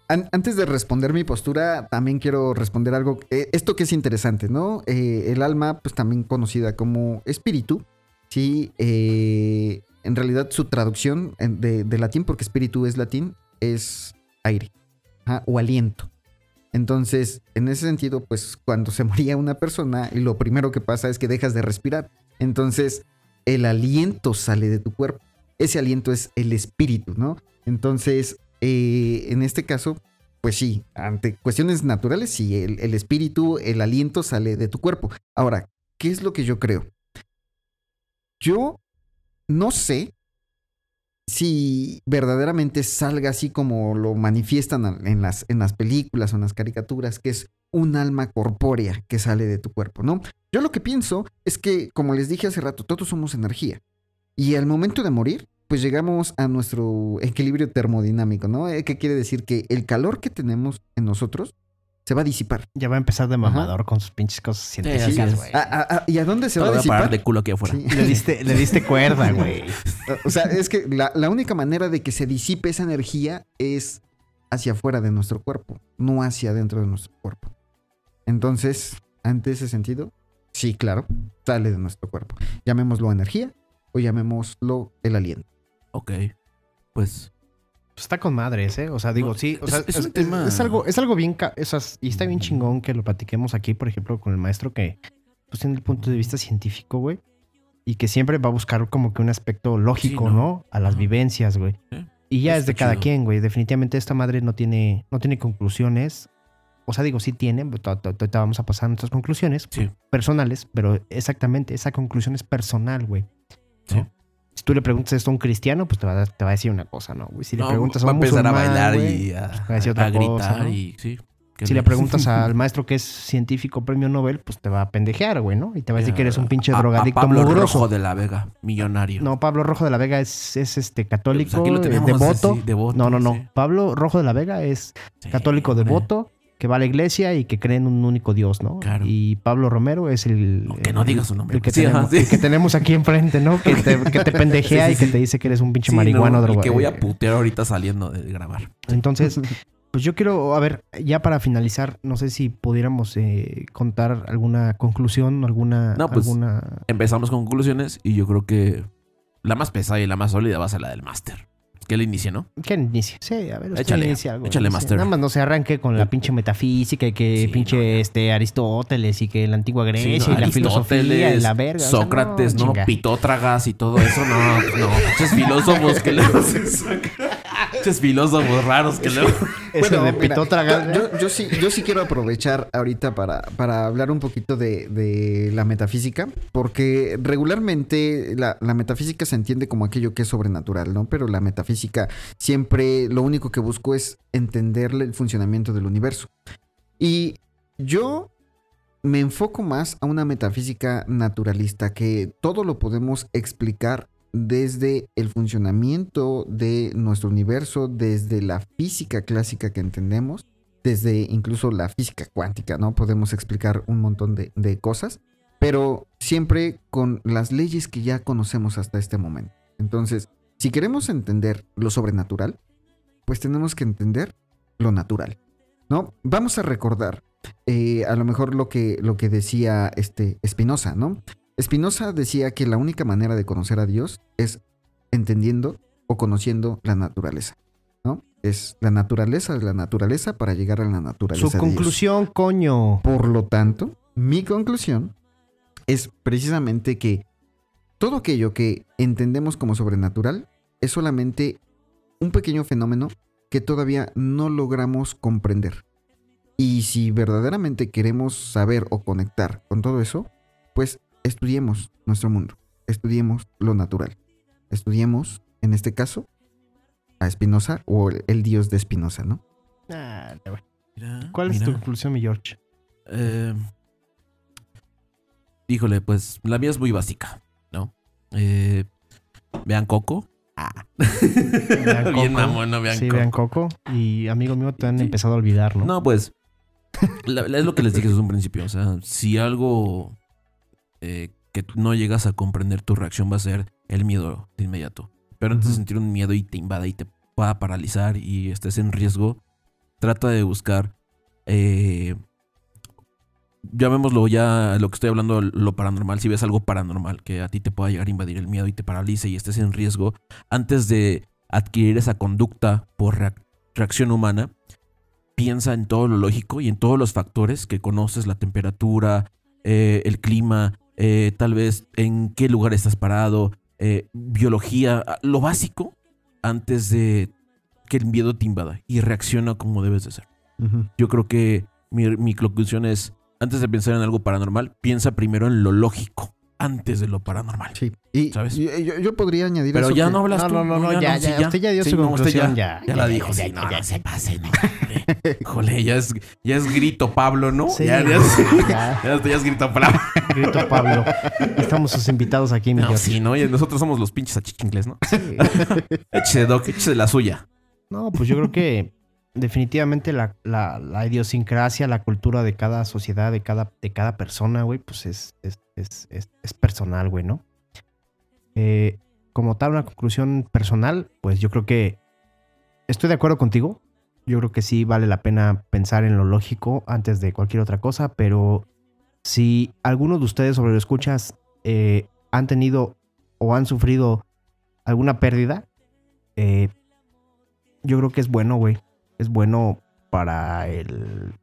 An- antes de responder mi postura, también quiero responder algo. eh, esto que es interesante, ¿no? Eh, el alma, pues también conocida como espíritu, sí, eh, en realidad su traducción de latín, porque espíritu es latín, es aire o aliento. Entonces, en ese sentido, pues cuando se <laughs> moría una persona, lo primero que pasa es que dejas de respirar. Entonces, el aliento sale de tu cuerpo. Ese aliento es el espíritu, ¿no? Entonces, eh, en este caso, pues sí, ante cuestiones naturales, sí, el espíritu, el aliento sale de tu cuerpo. Ahora, ¿qué es lo que yo creo? Yo no sé si verdaderamente salga así como lo manifiestan en las, en las películas o en las caricaturas, que es un alma corpórea que sale de tu cuerpo, ¿no? Yo lo que pienso es que, como les dije hace rato, todos somos energía. Y al momento de morir, pues llegamos a nuestro equilibrio termodinámico, ¿no? Eh, ¿Qué quiere decir? Que el calor que tenemos en nosotros se va a disipar. Ya va a empezar de Ajá. mamador con sus pinches cosas científicas, güey. ¿A- a- a- ¿Y a dónde se va a a parar disipar? de culo aquí afuera. Sí. Le diste, le diste cuerda, güey. <laughs> O sea, es que la, la única manera de que se disipe esa energía es hacia afuera de nuestro cuerpo, no hacia adentro de nuestro cuerpo. Entonces, ante ese sentido, sí, claro, sale de nuestro cuerpo. Llamémoslo energía o llamémoslo el aliento. Ok. Pues. Pues está con madres, ¿eh? O sea, digo, No, sí, o es- sea, es es, un tema- es algo, es algo bien, o sea, y está bien chingón que lo platiquemos aquí, por ejemplo, con el maestro que pues tiene el punto de vista científico, güey, y que siempre va a buscar como que un aspecto lógico, Sí, ¿no? ¿no? A las vivencias, güey. Y ya es de cada chido. quien, güey. Definitivamente esta madre no tiene, no tiene conclusiones. O sea, digo, sí tiene, ahorita vamos a pasar a nuestras conclusiones Sí. personales, pero exactamente esa conclusión es personal, güey. Sí. Si tú le preguntas esto a un cristiano, pues te va a, te va a decir una cosa, ¿no? güey? Si le preguntas a va a un empezar a musulmán, bailar güey, y a, pues va a decir otra a cosa, gritar ¿no? y sí. Si le preguntas <laughs> al maestro que es científico premio Nobel, pues te va a pendejear, güey, ¿no? Y te va a decir que eres un pinche A- a drogadicto Pablo mugroso. Rojo de la Vega, millonario. No, Pablo Rojo de la Vega es, es este católico, Pues eh, devoto. No, no, no. sí. Pablo Rojo de la Vega es Sí, católico hombre. devoto que va a la iglesia y que cree en un único Dios, ¿no? Claro. Y Pablo Romero es el... No, que no diga su nombre. El que, Sí, ajá, tenemos, sí. el que tenemos aquí enfrente, ¿no? Que te, que te <laughs> pendejea Sí, y que te dice que eres un pinche marihuano no, el que voy a putear ahorita saliendo de grabar. Entonces, <laughs> pues yo quiero, a ver, ya para finalizar, no sé si pudiéramos eh, contar alguna conclusión, alguna... No, pues, alguna... Empezamos con conclusiones y yo creo que la más pesada y la más sólida va a ser la del máster. Que él inicie, ¿no? ¿Qué inicie? Sí, a ver, usted Échale, inicie algo. échale. Master. Nada más no se arranque con la pinche metafísica y que Sí, pinche no, este Aristóteles y que la antigua Grecia Sí, no, y la filosofía y la verga. o sea, Sócrates, ¿no? chinga. Pitótragas y todo eso, no, no. Muchos filósofos que luego se sacan. Filósofos raros que luego. Ese de mira, Pitótragas, yo, yo- yo sí, yo sí quiero aprovechar ahorita para, para hablar un poquito de, de la metafísica, porque regularmente la, la metafísica se entiende como aquello que es sobrenatural, ¿no? Pero la metafísica siempre lo único que busco es entenderle el funcionamiento del universo. Y yo me enfoco más a una metafísica naturalista, que todo lo podemos explicar desde el funcionamiento de nuestro universo, desde la física clásica que entendemos, desde incluso la física cuántica, ¿no? Podemos explicar un montón de, cosas, pero siempre con las leyes que ya conocemos hasta este momento. Entonces, si queremos entender lo sobrenatural, pues tenemos que entender lo natural, ¿no? Vamos a recordar eh, a lo mejor lo que, lo que decía este Spinoza, ¿no? Spinoza decía que la única manera de conocer a Dios es entendiendo o conociendo la naturaleza, ¿no? Es la naturaleza de la naturaleza para llegar a la naturaleza Su de Dios. conclusión, coño. Por lo tanto, mi conclusión es precisamente que todo aquello que entendemos como sobrenatural es solamente un pequeño fenómeno que todavía no logramos comprender. Y si verdaderamente queremos saber o conectar con todo eso, pues estudiemos nuestro mundo, estudiemos lo natural, estudiemos, en este caso, a Spinoza o el, el dios de Spinoza, ¿no? Ah. Mira, ¿Cuál es tu conclusión, mi George? Eh, híjole, pues la mía es muy básica, ¿no? Eh, vean Coco. Ah. <laughs> Vean Bien Coco. mamón, no vean sí, Coco. vean Coco. Y amigo mío, te han empezado a olvidar, ¿no? No, pues. la- la- es lo que les dije desde un principio. O sea, si algo eh, que no llegas a comprender, tu reacción va a ser el miedo de inmediato. Pero antes de sentir un miedo y te invada y te pueda paralizar y estés en riesgo, trata de buscar. Eh, llamémoslo ya lo que estoy hablando, lo paranormal. Si ves algo paranormal que a ti te pueda llegar a invadir el miedo y te paralice y estés en riesgo, antes de adquirir esa conducta por reac- reacción humana, piensa en todo lo lógico y en todos los factores que conoces, la temperatura, eh, el clima, eh, tal vez en qué lugar estás parado, eh, biología, ah, lo básico antes de que el miedo te invada y reacciona como debes de ser. Yo creo que mi, mi conclusión es, antes de pensar en algo paranormal, piensa primero en lo lógico, antes de lo paranormal. Sí. Y, ¿Sabes? y yo, yo podría añadir Pero eso ya que- no hablas No, tú. no, no, no, ya, sí, ya, usted ya dio su no, conclusión, ya, ya, ya ya, la ya, dijo, ya, sí, ya, no, ya. no se pase, no. <laughs> Jole, ya es, ya es grito Pablo, ¿no? Sí, ya, ya, <laughs> ya. ya, ya es grito Pablo. Grito Pablo. Estamos sus invitados aquí, mi No, sí, ¿no? Y nosotros somos los pinches achichincles, ¿no? Sí. <laughs> Échese, Doc, échese la suya. No, pues yo creo que definitivamente la, la- la idiosincrasia, la cultura de cada sociedad, de cada, de cada persona, güey, pues es, es, es, es- personal, güey, ¿no? Eh, como tal, una conclusión personal, pues yo creo que estoy de acuerdo contigo. Yo creo que sí vale la pena pensar en lo lógico antes de cualquier otra cosa, pero si alguno de ustedes sobre lo escuchas eh, han tenido o han sufrido alguna pérdida, eh, yo creo que es bueno, güey. Es bueno para el,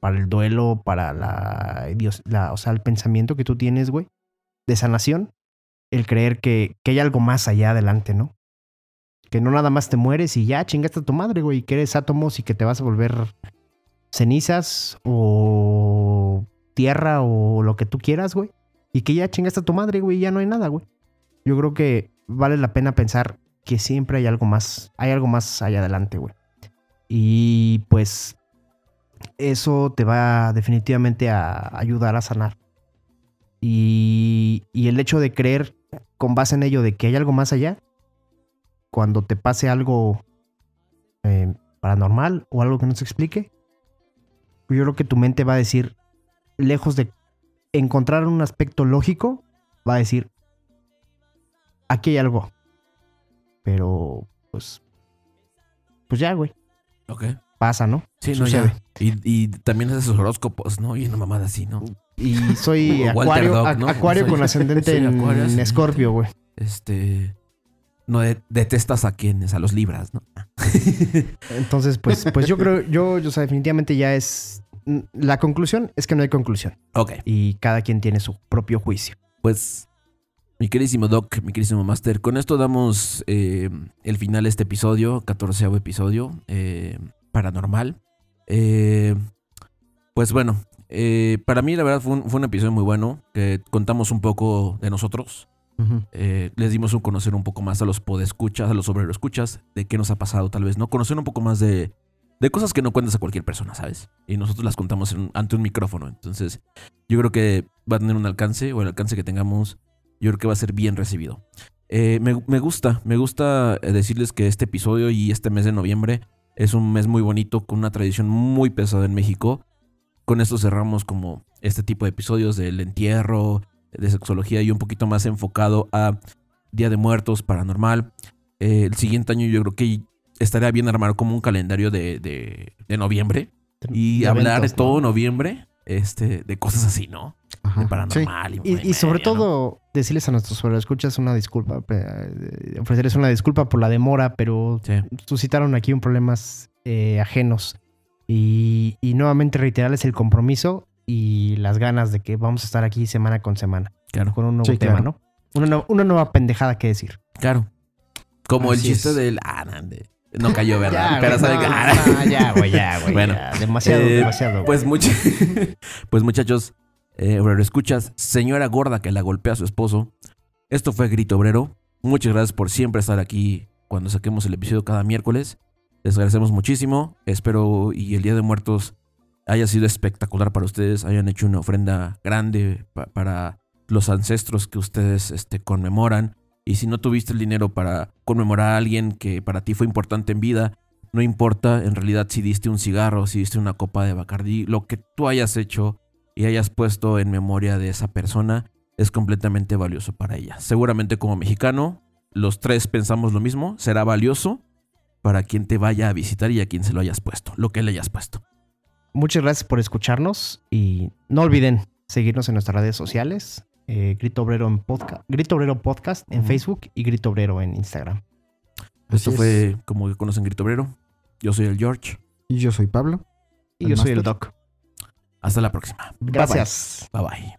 para el duelo, para la, idios- la- o sea, el pensamiento que tú tienes, güey, de sanación, el creer que, que hay algo más allá adelante, ¿no? Que no nada más te mueres y ya chingaste a tu madre, güey, y que eres átomos y que te vas a volver cenizas o tierra o lo que tú quieras, güey. Y que ya chingaste a tu madre, güey, y ya no hay nada, güey. Yo creo que vale la pena pensar que siempre hay algo más, hay algo más allá adelante, güey. Y pues eso te va definitivamente a ayudar a sanar. Y, el hecho de creer con base en ello de que hay algo más allá, cuando te pase algo eh, paranormal o algo que no se explique, yo creo que tu mente va a decir, lejos de encontrar un aspecto lógico, va a decir, aquí hay algo. Pero, pues, pues ya, güey, Ok. pasa, ¿no? Sí, no, ya. Y, y también haces sus horóscopos, ¿no? Y una mamada así, ¿no? Y soy Walter acuario, Dog, a- ¿no? acuario Soy- con <laughs> ascendente soy en, ascendente. escorpio, güey. Este. No de- detestas a quienes, a los libras, ¿no? Entonces, pues, pues yo creo, yo, yo, o sea, definitivamente ya es. La conclusión es que no hay conclusión. Ok. Y cada quien tiene su propio juicio. Pues, mi queridísimo Doc, mi queridísimo Master, con esto damos eh, el final de este episodio, 14 episodio, eh, paranormal. Eh, pues bueno, eh, para mí la verdad fue un, fue un episodio muy bueno, que contamos un poco de nosotros, eh, les dimos un conocer un poco más a los podescuchas, a los escuchas, de qué nos ha pasado tal vez, ¿no? Conocer un poco más de, de cosas que no cuentas a cualquier persona, ¿sabes? Y nosotros las contamos en- ante un micrófono. Entonces, yo creo que va a tener un alcance, o el alcance que tengamos, yo creo que va a ser bien recibido. Eh, me, me gusta, me gusta eh, decirles que este episodio y este mes de noviembre es un mes muy bonito, con una tradición muy pesada en México. Con esto cerramos como este tipo de episodios del entierro, de sexología y un poquito más enfocado a Día de Muertos, paranormal. Eh, el siguiente año yo creo que estaría bien armar como un calendario de, de- de noviembre y De hablar eventos, de todo ¿no? noviembre este, de cosas así, ¿no? Ajá, De sí. paranormal. Y, Y, y sobre todo, decirles a nuestros escuchas una disculpa, eh, ofrecerles una disculpa por la demora, pero Sí. suscitaron aquí un problemas eh, ajenos. Y, y nuevamente reiterarles el compromiso y las ganas de que vamos a estar aquí semana con semana Claro, con un nuevo Sí, tema, claro. ¿no? Una, nue- una nueva pendejada que decir. claro. Como el chiste es. del. Ah, no, de- no cayó, ¿verdad? Ya, Pero güey, no, que- ah, no, ya, güey, ya, güey. <laughs> Bueno, ya. demasiado, eh, demasiado. Pues, much- <laughs> pues muchachos, eh, obrero, escuchas, señora gorda que la golpea a su esposo. Esto fue Grito Obrero. Muchas gracias por siempre estar aquí cuando saquemos el episodio cada miércoles. Les agradecemos muchísimo. Espero y el Día de Muertos haya sido espectacular para ustedes. Hayan hecho una ofrenda grande pa- para los ancestros que ustedes este, conmemoran. Y si no tuviste el dinero para conmemorar a alguien que para ti fue importante en vida, no importa en realidad si diste un cigarro, si diste una copa de Bacardí, lo que tú hayas hecho y hayas puesto en memoria de esa persona es completamente valioso para ella. Seguramente como mexicano, los tres pensamos lo mismo, será valioso para quien te vaya a visitar y a quien se lo hayas puesto, lo que le hayas puesto. Muchas gracias por escucharnos y no olviden seguirnos en nuestras redes sociales. eh, Grito Obrero en podcast, Grito Obrero Podcast en. Facebook y Grito Obrero en Instagram. Esto Así fue como que conocen Grito Obrero. Yo soy el George. Y yo soy Pablo. Y El yo soy el. Doc. Hasta la próxima. Gracias. Bye bye.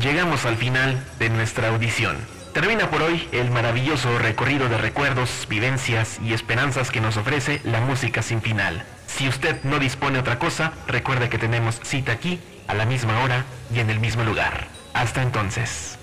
Llegamos al final de nuestra audición. Termina por hoy el maravilloso recorrido de recuerdos, vivencias y esperanzas que nos ofrece la música sin final. Si usted no dispone otra cosa, recuerde que tenemos cita aquí, a la misma hora y en el mismo lugar. Hasta entonces.